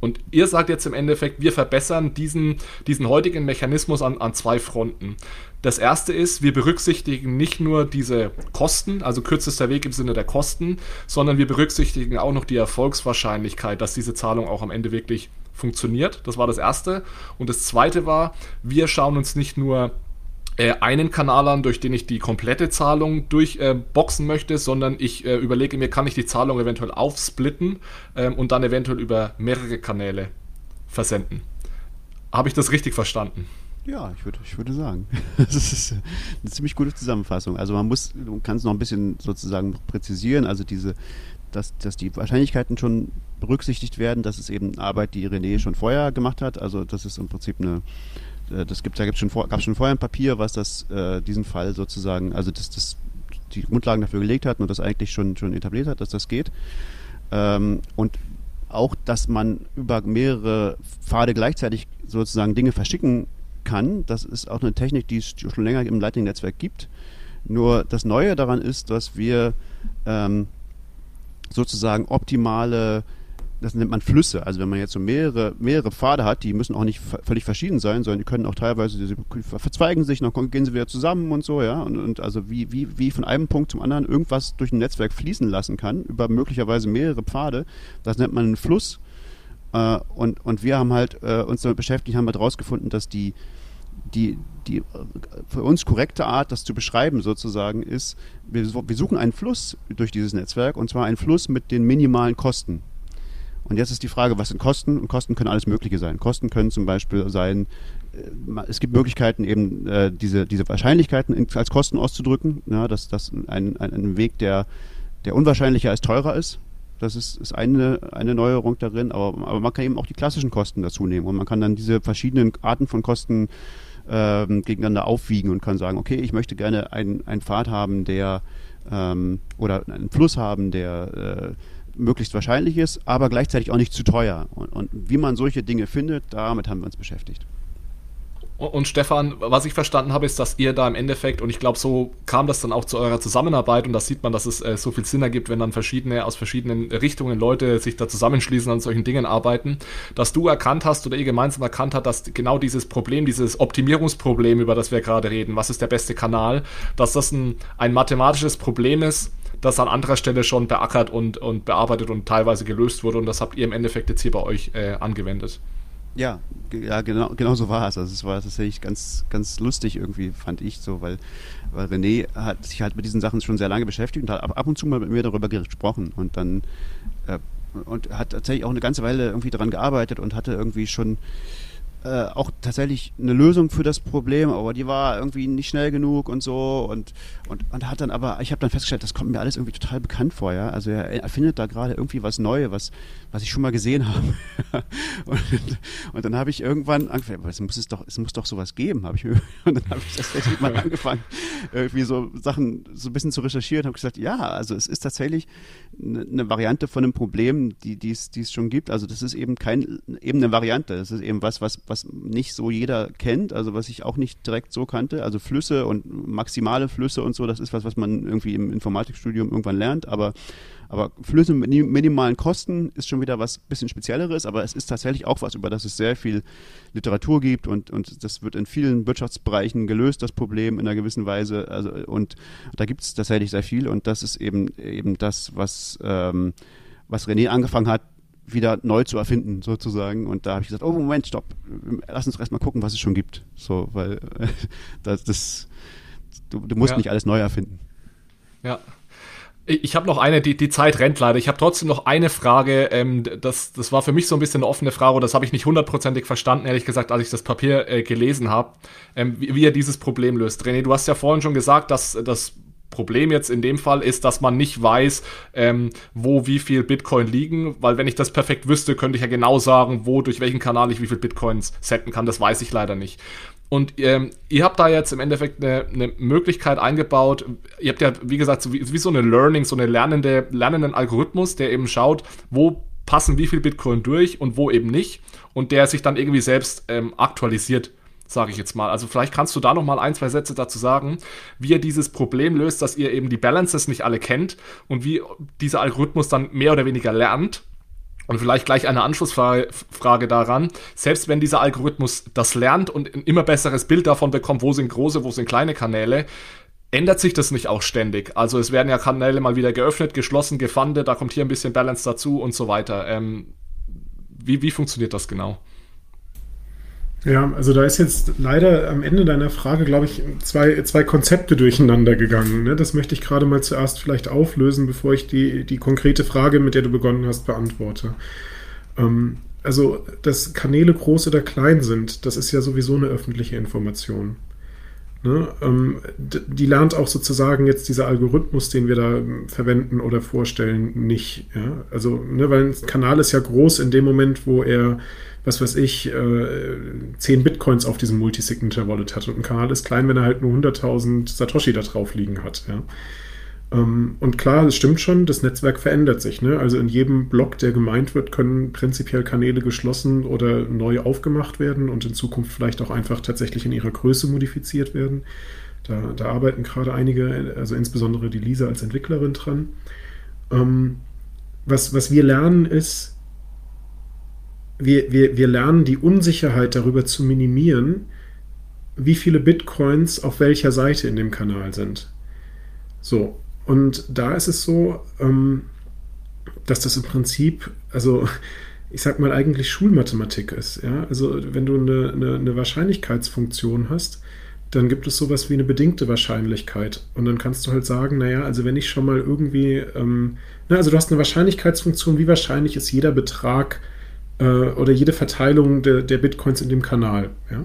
Und ihr sagt jetzt im Endeffekt, wir verbessern diesen, diesen heutigen Mechanismus an, an zwei Fronten. Das erste ist, wir berücksichtigen nicht nur diese Kosten, also kürzester Weg im Sinne der Kosten, sondern wir berücksichtigen auch noch die Erfolgswahrscheinlichkeit, dass diese Zahlung auch am Ende wirklich funktioniert. Das war das erste. Und das zweite war, wir schauen uns nicht nur einen Kanal an, durch den ich die komplette Zahlung durchboxen äh, möchte, sondern ich äh, überlege mir, kann ich die Zahlung eventuell aufsplitten ähm, und dann eventuell über mehrere Kanäle versenden. Habe ich das richtig verstanden? Ja, ich würde, ich würde sagen. Das ist eine ziemlich gute Zusammenfassung. Also man muss, du kannst noch ein bisschen sozusagen präzisieren, also diese, dass, dass die Wahrscheinlichkeiten schon berücksichtigt werden, das ist eben Arbeit, die René schon vorher gemacht hat. Also das ist im Prinzip eine, äh, das gibt, da gibt's schon vor, gab schon vorher ein Papier, was das, äh, diesen Fall sozusagen, also das, das die Grundlagen dafür gelegt hat und das eigentlich schon, schon etabliert hat, dass das geht. Ähm, und auch, dass man über mehrere Pfade gleichzeitig sozusagen Dinge verschicken kann, das ist auch eine Technik, die es schon länger im Lightning-Netzwerk gibt. Nur das Neue daran ist, dass wir ähm, sozusagen optimale das nennt man Flüsse. Also wenn man jetzt so mehrere, mehrere Pfade hat, die müssen auch nicht völlig verschieden sein, sondern die können auch teilweise, die verzweigen sich, dann gehen sie wieder zusammen und so, ja. Und, und also wie, wie, wie von einem Punkt zum anderen irgendwas durch ein Netzwerk fließen lassen kann, über möglicherweise mehrere Pfade, das nennt man einen Fluss. Äh, und, und wir haben halt äh, uns damit beschäftigt, haben halt rausgefunden, dass die, die, die äh, für uns korrekte Art, das zu beschreiben sozusagen, ist, wir, wir suchen einen Fluss durch dieses Netzwerk und zwar einen Fluss mit den minimalen Kosten. Und jetzt ist die Frage, was sind Kosten? Und Kosten können alles Mögliche sein. Kosten können zum Beispiel sein, äh, es gibt Möglichkeiten, eben äh, diese, diese Wahrscheinlichkeiten in, als Kosten auszudrücken, ja, dass das ein, ein, ein Weg, der, der unwahrscheinlicher als teurer ist. Das ist, ist eine, eine Neuerung darin, aber, aber man kann eben auch die klassischen Kosten dazu nehmen und man kann dann diese verschiedenen Arten von Kosten ähm, gegeneinander aufwiegen und kann sagen, okay, ich möchte gerne einen Pfad haben, der ähm, oder einen Fluss haben, der äh, möglichst wahrscheinlich ist, aber gleichzeitig auch nicht zu teuer. Und, und wie man solche Dinge findet, damit haben wir uns beschäftigt. Und Stefan, was ich verstanden habe, ist, dass ihr da im Endeffekt, und ich glaube, so kam das dann auch zu eurer Zusammenarbeit, und da sieht man, dass es äh, so viel Sinn ergibt, wenn dann verschiedene, aus verschiedenen Richtungen Leute sich da zusammenschließen und an solchen Dingen arbeiten, dass du erkannt hast oder ihr gemeinsam erkannt habt, dass genau dieses Problem, dieses Optimierungsproblem, über das wir gerade reden, was ist der beste Kanal, dass das ein, ein mathematisches Problem ist, das an anderer Stelle schon beackert und, und bearbeitet und teilweise gelöst wurde. Und das habt ihr im Endeffekt jetzt hier bei euch äh, angewendet. Ja, ja, genau, genau so war es. Also es war tatsächlich ganz, ganz lustig irgendwie, fand ich so, weil, weil René hat sich halt mit diesen Sachen schon sehr lange beschäftigt und hat ab, ab und zu mal mit mir darüber gesprochen und dann äh, und hat tatsächlich auch eine ganze Weile irgendwie daran gearbeitet und hatte irgendwie schon äh, auch tatsächlich eine Lösung für das Problem, aber die war irgendwie nicht schnell genug und so und und, und hat dann aber, ich habe dann festgestellt, das kommt mir alles irgendwie total bekannt vor, ja. Also er erfindet da gerade irgendwie was Neues, was, was ich schon mal gesehen habe. und, und dann habe ich irgendwann angefangen, es muss es doch, es muss doch sowas geben, habe ich und dann habe ich tatsächlich mal angefangen, irgendwie so Sachen so ein bisschen zu recherchieren und habe gesagt, ja, also es ist tatsächlich eine, eine Variante von einem Problem, die die es schon gibt. Also das ist eben kein eben eine Variante, das ist eben was, was was nicht so jeder kennt, also was ich auch nicht direkt so kannte. Also Flüsse und maximale Flüsse und so, das ist was, was man irgendwie im Informatikstudium irgendwann lernt, aber aber Flüsse mit minimalen Kosten ist schon wieder was bisschen Spezielleres, aber es ist tatsächlich auch was, über das es sehr viel Literatur gibt und, und das wird in vielen Wirtschaftsbereichen gelöst, das Problem in einer gewissen Weise. Also, und da gibt es tatsächlich sehr viel und das ist eben eben das, was, ähm, was René angefangen hat, wieder neu zu erfinden, sozusagen. Und da habe ich gesagt, oh Moment, stopp, lass uns erstmal gucken, was es schon gibt. So, weil das, das du, du musst ja. nicht alles neu erfinden. Ja. Ich habe noch eine, die, die Zeit rennt leider. Ich habe trotzdem noch eine Frage. Ähm, das, das war für mich so ein bisschen eine offene Frage und das habe ich nicht hundertprozentig verstanden, ehrlich gesagt, als ich das Papier äh, gelesen habe, ähm, wie, wie er dieses Problem löst. René, du hast ja vorhin schon gesagt, dass das Problem jetzt in dem Fall ist, dass man nicht weiß, ähm, wo wie viel Bitcoin liegen, weil wenn ich das perfekt wüsste, könnte ich ja genau sagen, wo, durch welchen Kanal ich wie viel Bitcoins setzen kann. Das weiß ich leider nicht. Und ähm, ihr habt da jetzt im Endeffekt eine, eine, Möglichkeit eingebaut. Ihr habt ja, wie gesagt, so wie, wie, so eine Learning, so eine lernende, lernenden Algorithmus, der eben schaut, wo passen wie viel Bitcoin durch und wo eben nicht. Und der sich dann irgendwie selbst ähm, aktualisiert, sage ich jetzt mal. Also vielleicht kannst du da noch mal ein, zwei Sätze dazu sagen, wie ihr dieses Problem löst, dass ihr eben die Balances nicht alle kennt und wie dieser Algorithmus dann mehr oder weniger lernt und vielleicht gleich eine Anschlussfrage daran. Selbst wenn dieser Algorithmus das lernt und ein immer besseres Bild davon bekommt, wo sind große, wo sind kleine Kanäle, ändert sich das nicht auch ständig? Also es werden ja Kanäle mal wieder geöffnet, geschlossen, gefundet, da kommt hier ein bisschen Balance dazu und so weiter. Ähm, wie, wie funktioniert das genau? Ja, also da ist jetzt leider am Ende deiner Frage, glaube ich, zwei, zwei Konzepte durcheinander gegangen. Ne? Das möchte ich gerade mal zuerst vielleicht auflösen, bevor ich die, die konkrete Frage, mit der du begonnen hast, beantworte. Ähm, also, dass Kanäle groß oder klein sind, das ist ja sowieso eine öffentliche Information. Ne? Ähm, die lernt auch sozusagen jetzt dieser Algorithmus, den wir da verwenden oder vorstellen, nicht. Ja? Also, ne, weil ein Kanal ist ja groß in dem Moment, wo er was weiß ich, äh, 10 Bitcoins auf diesem Multisignature-Wallet hat. Und ein Kanal ist klein, wenn er halt nur 100.000 Satoshi da drauf liegen hat. Ja. Ähm, und klar, es stimmt schon, das Netzwerk verändert sich. Ne? Also in jedem Block, der gemeint wird, können prinzipiell Kanäle geschlossen oder neu aufgemacht werden und in Zukunft vielleicht auch einfach tatsächlich in ihrer Größe modifiziert werden. Da, da arbeiten gerade einige, also insbesondere die Lisa als Entwicklerin dran. Ähm, was, was wir lernen ist, wir, wir, wir lernen die Unsicherheit darüber zu minimieren, wie viele Bitcoins auf welcher Seite in dem Kanal sind. So, und da ist es so, ähm, dass das im Prinzip, also ich sag mal, eigentlich Schulmathematik ist. Ja? Also wenn du eine, eine, eine Wahrscheinlichkeitsfunktion hast, dann gibt es sowas wie eine bedingte Wahrscheinlichkeit. Und dann kannst du halt sagen, naja, also wenn ich schon mal irgendwie, ähm, na, also du hast eine Wahrscheinlichkeitsfunktion, wie wahrscheinlich ist jeder Betrag äh, oder jede Verteilung de, der Bitcoins in dem Kanal. Ja?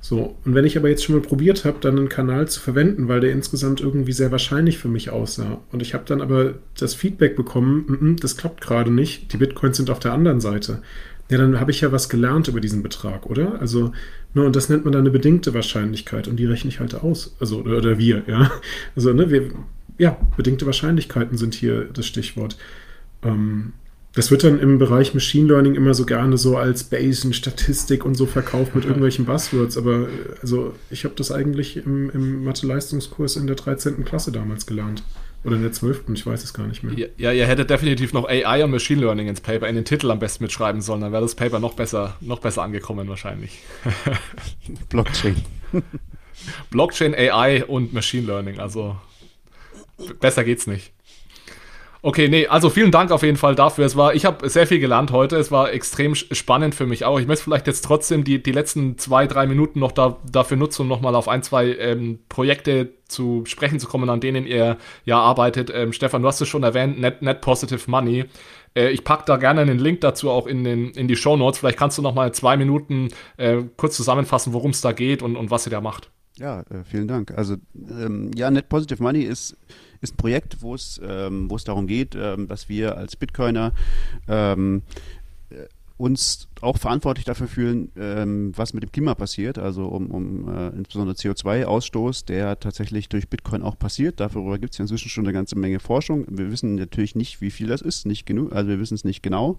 So, und wenn ich aber jetzt schon mal probiert habe, dann einen Kanal zu verwenden, weil der insgesamt irgendwie sehr wahrscheinlich für mich aussah, und ich habe dann aber das Feedback bekommen, m -m, das klappt gerade nicht, die Bitcoins sind auf der anderen Seite, ja, dann habe ich ja was gelernt über diesen Betrag, oder? Also, ne, und das nennt man dann eine bedingte Wahrscheinlichkeit und die rechne ich halt aus. Also, oder, oder wir, ja. Also, ne, wir, ja, bedingte Wahrscheinlichkeiten sind hier das Stichwort. Ähm, das wird dann im Bereich Machine Learning immer so gerne so als Bayesian Statistik und so verkauft mit irgendwelchen Buzzwords, aber also ich habe das eigentlich im, im Mathe-Leistungskurs in der 13. Klasse damals gelernt. Oder in der 12. Ich weiß es gar nicht mehr. Ja, ja, ihr hättet definitiv noch AI und Machine Learning ins Paper, in den Titel am besten mitschreiben sollen. Dann wäre das Paper noch besser, noch besser angekommen wahrscheinlich. Blockchain. Blockchain, AI und Machine Learning. Also besser geht's nicht. Okay, nee, also vielen Dank auf jeden Fall dafür. Es war, ich habe sehr viel gelernt heute. Es war extrem spannend für mich auch. Ich möchte vielleicht jetzt trotzdem die, die letzten zwei, drei Minuten noch da, dafür nutzen, um nochmal auf ein, zwei ähm, Projekte zu sprechen zu kommen, an denen ihr ja arbeitet. Ähm, Stefan, du hast es schon erwähnt, Net, Net Positive Money. Äh, ich packe da gerne einen Link dazu auch in, den, in die Show Notes. Vielleicht kannst du nochmal zwei Minuten äh, kurz zusammenfassen, worum es da geht und, und was ihr da macht. Ja, äh, vielen Dank. Also ähm, ja, Net Positive Money ist ist ein Projekt, wo es, ähm, wo es darum geht, ähm, dass wir als Bitcoiner ähm, äh, uns auch verantwortlich dafür fühlen, ähm, was mit dem Klima passiert, also um, um äh, insbesondere CO2-Ausstoß, der tatsächlich durch Bitcoin auch passiert. Darüber gibt es ja inzwischen schon eine ganze Menge Forschung. Wir wissen natürlich nicht, wie viel das ist, nicht genug, also wir wissen es nicht genau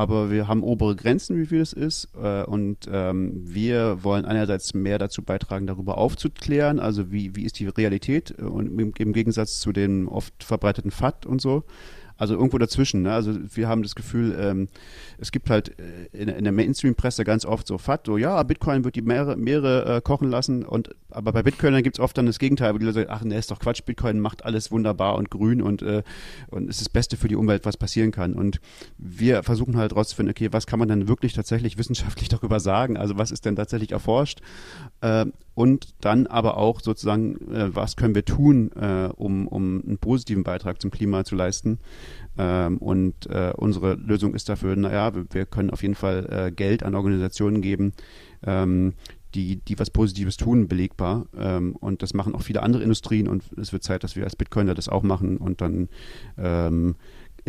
aber wir haben obere Grenzen, wie viel es ist. Äh, und ähm, wir wollen einerseits mehr dazu beitragen, darüber aufzuklären, also wie, wie ist die Realität äh, und im, im Gegensatz zu dem oft verbreiteten FAT und so. Also irgendwo dazwischen. Ne? Also wir haben das Gefühl, ähm, es gibt halt äh, in, in der Mainstream-Presse ganz oft so FAT, so ja, Bitcoin wird die Meere, Meere äh, kochen lassen. Und aber bei Bitcoin gibt es oft dann das Gegenteil, wo die Leute sagen, ach ne, ist doch Quatsch, Bitcoin macht alles wunderbar und grün und, äh, und ist das Beste für die Umwelt, was passieren kann. Und wir versuchen halt rauszufinden, okay, was kann man dann wirklich tatsächlich wissenschaftlich darüber sagen? Also was ist denn tatsächlich erforscht? Äh, und dann aber auch sozusagen, äh, was können wir tun, äh, um, um einen positiven Beitrag zum Klima zu leisten. Ähm, und äh, unsere Lösung ist dafür, naja, wir können auf jeden Fall äh, Geld an Organisationen geben, ähm, die, die was Positives tun, belegbar. Ähm, und das machen auch viele andere Industrien und es wird Zeit, dass wir als Bitcoiner das auch machen und dann ähm,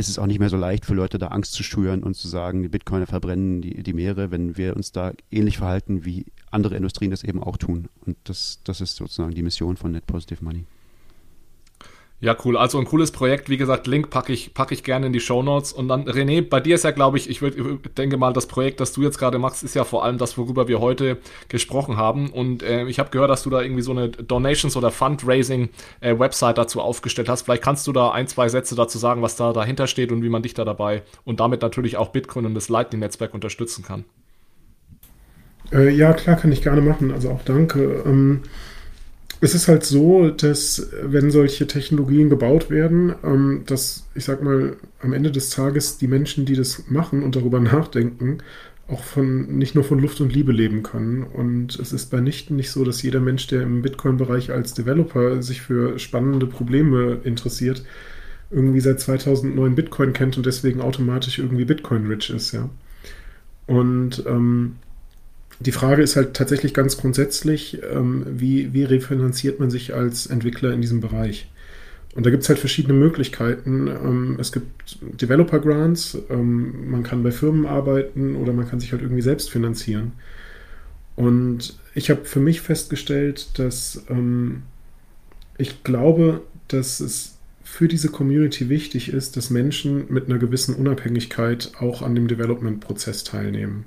ist es auch nicht mehr so leicht für Leute da Angst zu schüren und zu sagen, die Bitcoiner verbrennen die, die Meere, wenn wir uns da ähnlich verhalten, wie andere Industrien das eben auch tun. Und das, das ist sozusagen die Mission von Net Positive Money. Ja, cool. Also ein cooles Projekt. Wie gesagt, Link packe ich, packe ich gerne in die Show Notes. Und dann, René, bei dir ist ja, glaube ich, ich würd, denke mal, das Projekt, das du jetzt gerade machst, ist ja vor allem das, worüber wir heute gesprochen haben. Und äh, ich habe gehört, dass du da irgendwie so eine Donations- oder Fundraising-Website dazu aufgestellt hast. Vielleicht kannst du da ein, zwei Sätze dazu sagen, was da dahinter steht und wie man dich da dabei und damit natürlich auch Bitcoin und das Lightning-Netzwerk unterstützen kann. Äh, ja, klar, kann ich gerne machen. Also auch danke. Ähm es ist halt so, dass wenn solche Technologien gebaut werden, ähm, dass ich sag mal am Ende des Tages die Menschen, die das machen und darüber nachdenken, auch von nicht nur von Luft und Liebe leben können. Und es ist bei Nichten nicht so, dass jeder Mensch, der im Bitcoin-Bereich als Developer sich für spannende Probleme interessiert, irgendwie seit 2009 Bitcoin kennt und deswegen automatisch irgendwie Bitcoin-rich ist, ja. Und ähm, die Frage ist halt tatsächlich ganz grundsätzlich, ähm, wie, wie refinanziert man sich als Entwickler in diesem Bereich? Und da gibt es halt verschiedene Möglichkeiten. Ähm, es gibt Developer Grants, ähm, man kann bei Firmen arbeiten oder man kann sich halt irgendwie selbst finanzieren. Und ich habe für mich festgestellt, dass ähm, ich glaube, dass es für diese Community wichtig ist, dass Menschen mit einer gewissen Unabhängigkeit auch an dem Development-Prozess teilnehmen.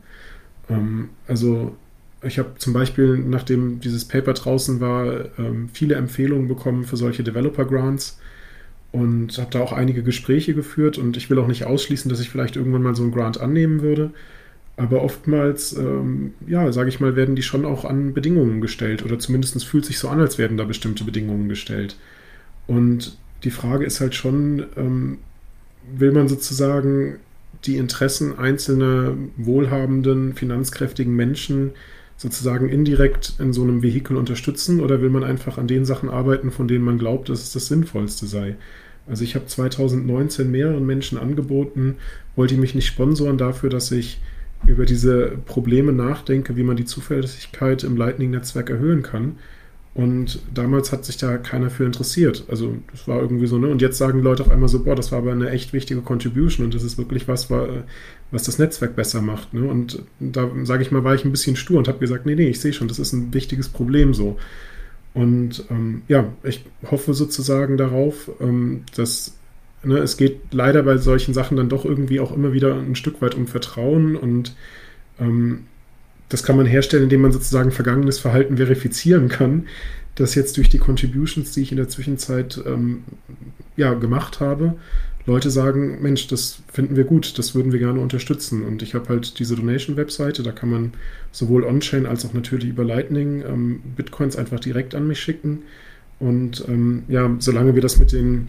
Ähm, also ich habe zum Beispiel, nachdem dieses Paper draußen war, ähm, viele Empfehlungen bekommen für solche Developer Grants und habe da auch einige Gespräche geführt und ich will auch nicht ausschließen, dass ich vielleicht irgendwann mal so einen Grant annehmen würde. Aber oftmals, ähm, ja, sage ich mal, werden die schon auch an Bedingungen gestellt oder zumindest fühlt sich so an, als werden da bestimmte Bedingungen gestellt. Und die Frage ist halt schon, ähm, will man sozusagen die Interessen einzelner wohlhabenden, finanzkräftigen Menschen sozusagen indirekt in so einem Vehikel unterstützen oder will man einfach an den Sachen arbeiten, von denen man glaubt, dass es das Sinnvollste sei? Also ich habe 2019 mehreren Menschen angeboten, wollte ich mich nicht sponsoren dafür, dass ich über diese Probleme nachdenke, wie man die Zuverlässigkeit im Lightning-Netzwerk erhöhen kann. Und damals hat sich da keiner für interessiert. Also das war irgendwie so, ne? Und jetzt sagen Leute auf einmal so, boah, das war aber eine echt wichtige Contribution und das ist wirklich was, was das Netzwerk besser macht. Ne? Und da, sage ich mal, war ich ein bisschen stur und habe gesagt, nee, nee, ich sehe schon, das ist ein wichtiges Problem so. Und ähm, ja, ich hoffe sozusagen darauf, ähm, dass ne, es geht leider bei solchen Sachen dann doch irgendwie auch immer wieder ein Stück weit um Vertrauen und ähm, das kann man herstellen, indem man sozusagen vergangenes Verhalten verifizieren kann, dass jetzt durch die Contributions, die ich in der Zwischenzeit ähm, ja, gemacht habe, Leute sagen, Mensch, das finden wir gut, das würden wir gerne unterstützen. Und ich habe halt diese Donation-Webseite, da kann man sowohl on-chain als auch natürlich über Lightning ähm, Bitcoins einfach direkt an mich schicken. Und ähm, ja, solange wir das mit den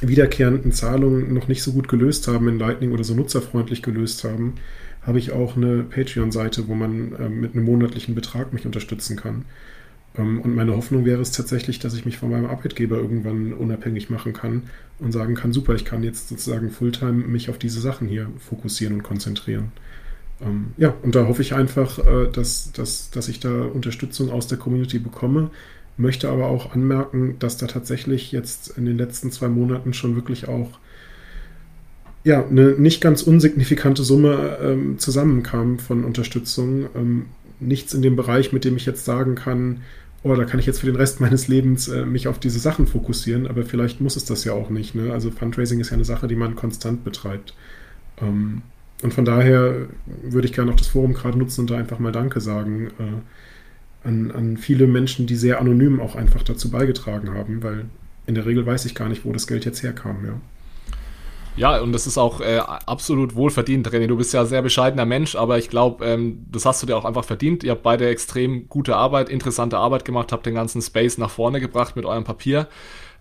wiederkehrenden Zahlungen noch nicht so gut gelöst haben in Lightning oder so nutzerfreundlich gelöst haben, habe ich auch eine Patreon-Seite, wo man äh, mit einem monatlichen Betrag mich unterstützen kann. Ähm, und meine Hoffnung wäre es tatsächlich, dass ich mich von meinem Arbeitgeber irgendwann unabhängig machen kann und sagen kann, super, ich kann jetzt sozusagen Fulltime mich auf diese Sachen hier fokussieren und konzentrieren. Ähm, ja, und da hoffe ich einfach, äh, dass, dass, dass ich da Unterstützung aus der Community bekomme, möchte aber auch anmerken, dass da tatsächlich jetzt in den letzten zwei Monaten schon wirklich auch ja, eine nicht ganz unsignifikante Summe ähm, zusammenkam von Unterstützung. Ähm, nichts in dem Bereich, mit dem ich jetzt sagen kann, oh, da kann ich jetzt für den Rest meines Lebens äh, mich auf diese Sachen fokussieren, aber vielleicht muss es das ja auch nicht. Ne? Also Fundraising ist ja eine Sache, die man konstant betreibt. Ähm, und von daher würde ich gerne auch das Forum gerade nutzen und da einfach mal Danke sagen äh, an, an viele Menschen, die sehr anonym auch einfach dazu beigetragen haben, weil in der Regel weiß ich gar nicht, wo das Geld jetzt herkam. Ja. Ja, und das ist auch äh, absolut wohlverdient, René. Du bist ja sehr bescheidener Mensch, aber ich glaube, ähm, das hast du dir auch einfach verdient. Ihr habt beide extrem gute Arbeit, interessante Arbeit gemacht, habt den ganzen Space nach vorne gebracht mit eurem Papier.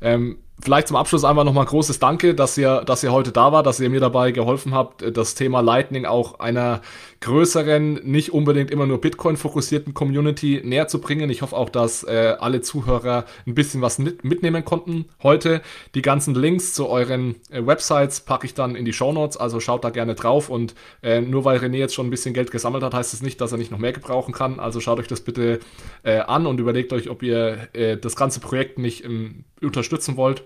Ähm, vielleicht zum Abschluss einmal nochmal großes Danke, dass ihr, dass ihr heute da war, dass ihr mir dabei geholfen habt, das Thema Lightning auch einer größeren, nicht unbedingt immer nur Bitcoin-fokussierten Community näher zu bringen. Ich hoffe auch, dass äh, alle Zuhörer ein bisschen was mit, mitnehmen konnten heute. Die ganzen Links zu euren äh, Websites packe ich dann in die Show Notes, also schaut da gerne drauf. Und äh, nur weil René jetzt schon ein bisschen Geld gesammelt hat, heißt es das nicht, dass er nicht noch mehr gebrauchen kann. Also schaut euch das bitte äh, an und überlegt euch, ob ihr äh, das ganze Projekt nicht ähm, unterstützen wollt.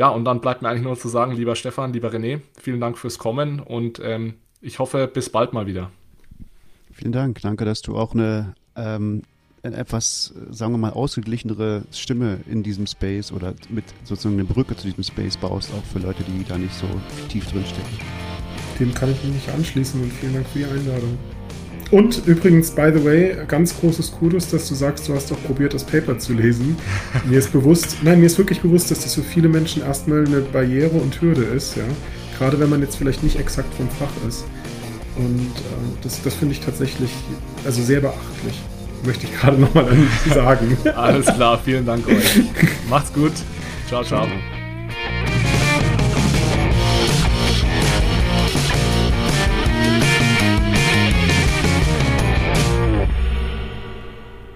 Ja, und dann bleibt mir eigentlich nur zu sagen, lieber Stefan, lieber René, vielen Dank fürs Kommen und ähm, ich hoffe, bis bald mal wieder. Vielen Dank. Danke, dass du auch eine, ähm, eine etwas, sagen wir mal, ausgeglichenere Stimme in diesem Space oder mit sozusagen eine Brücke zu diesem Space baust, auch für Leute, die da nicht so tief drinstecken. Dem kann ich mich nicht anschließen und vielen Dank für die Einladung. Und übrigens, by the way, ganz großes Kudos, dass du sagst, du hast doch probiert, das Paper zu lesen. Mir ist bewusst, nein, mir ist wirklich bewusst, dass das für viele Menschen erstmal eine Barriere und Hürde ist, ja. Gerade wenn man jetzt vielleicht nicht exakt vom Fach ist. Und äh, das, das finde ich tatsächlich also sehr beachtlich. Möchte ich gerade nochmal sagen. Alles klar, vielen Dank euch. Macht's gut. Ciao, ciao. ciao.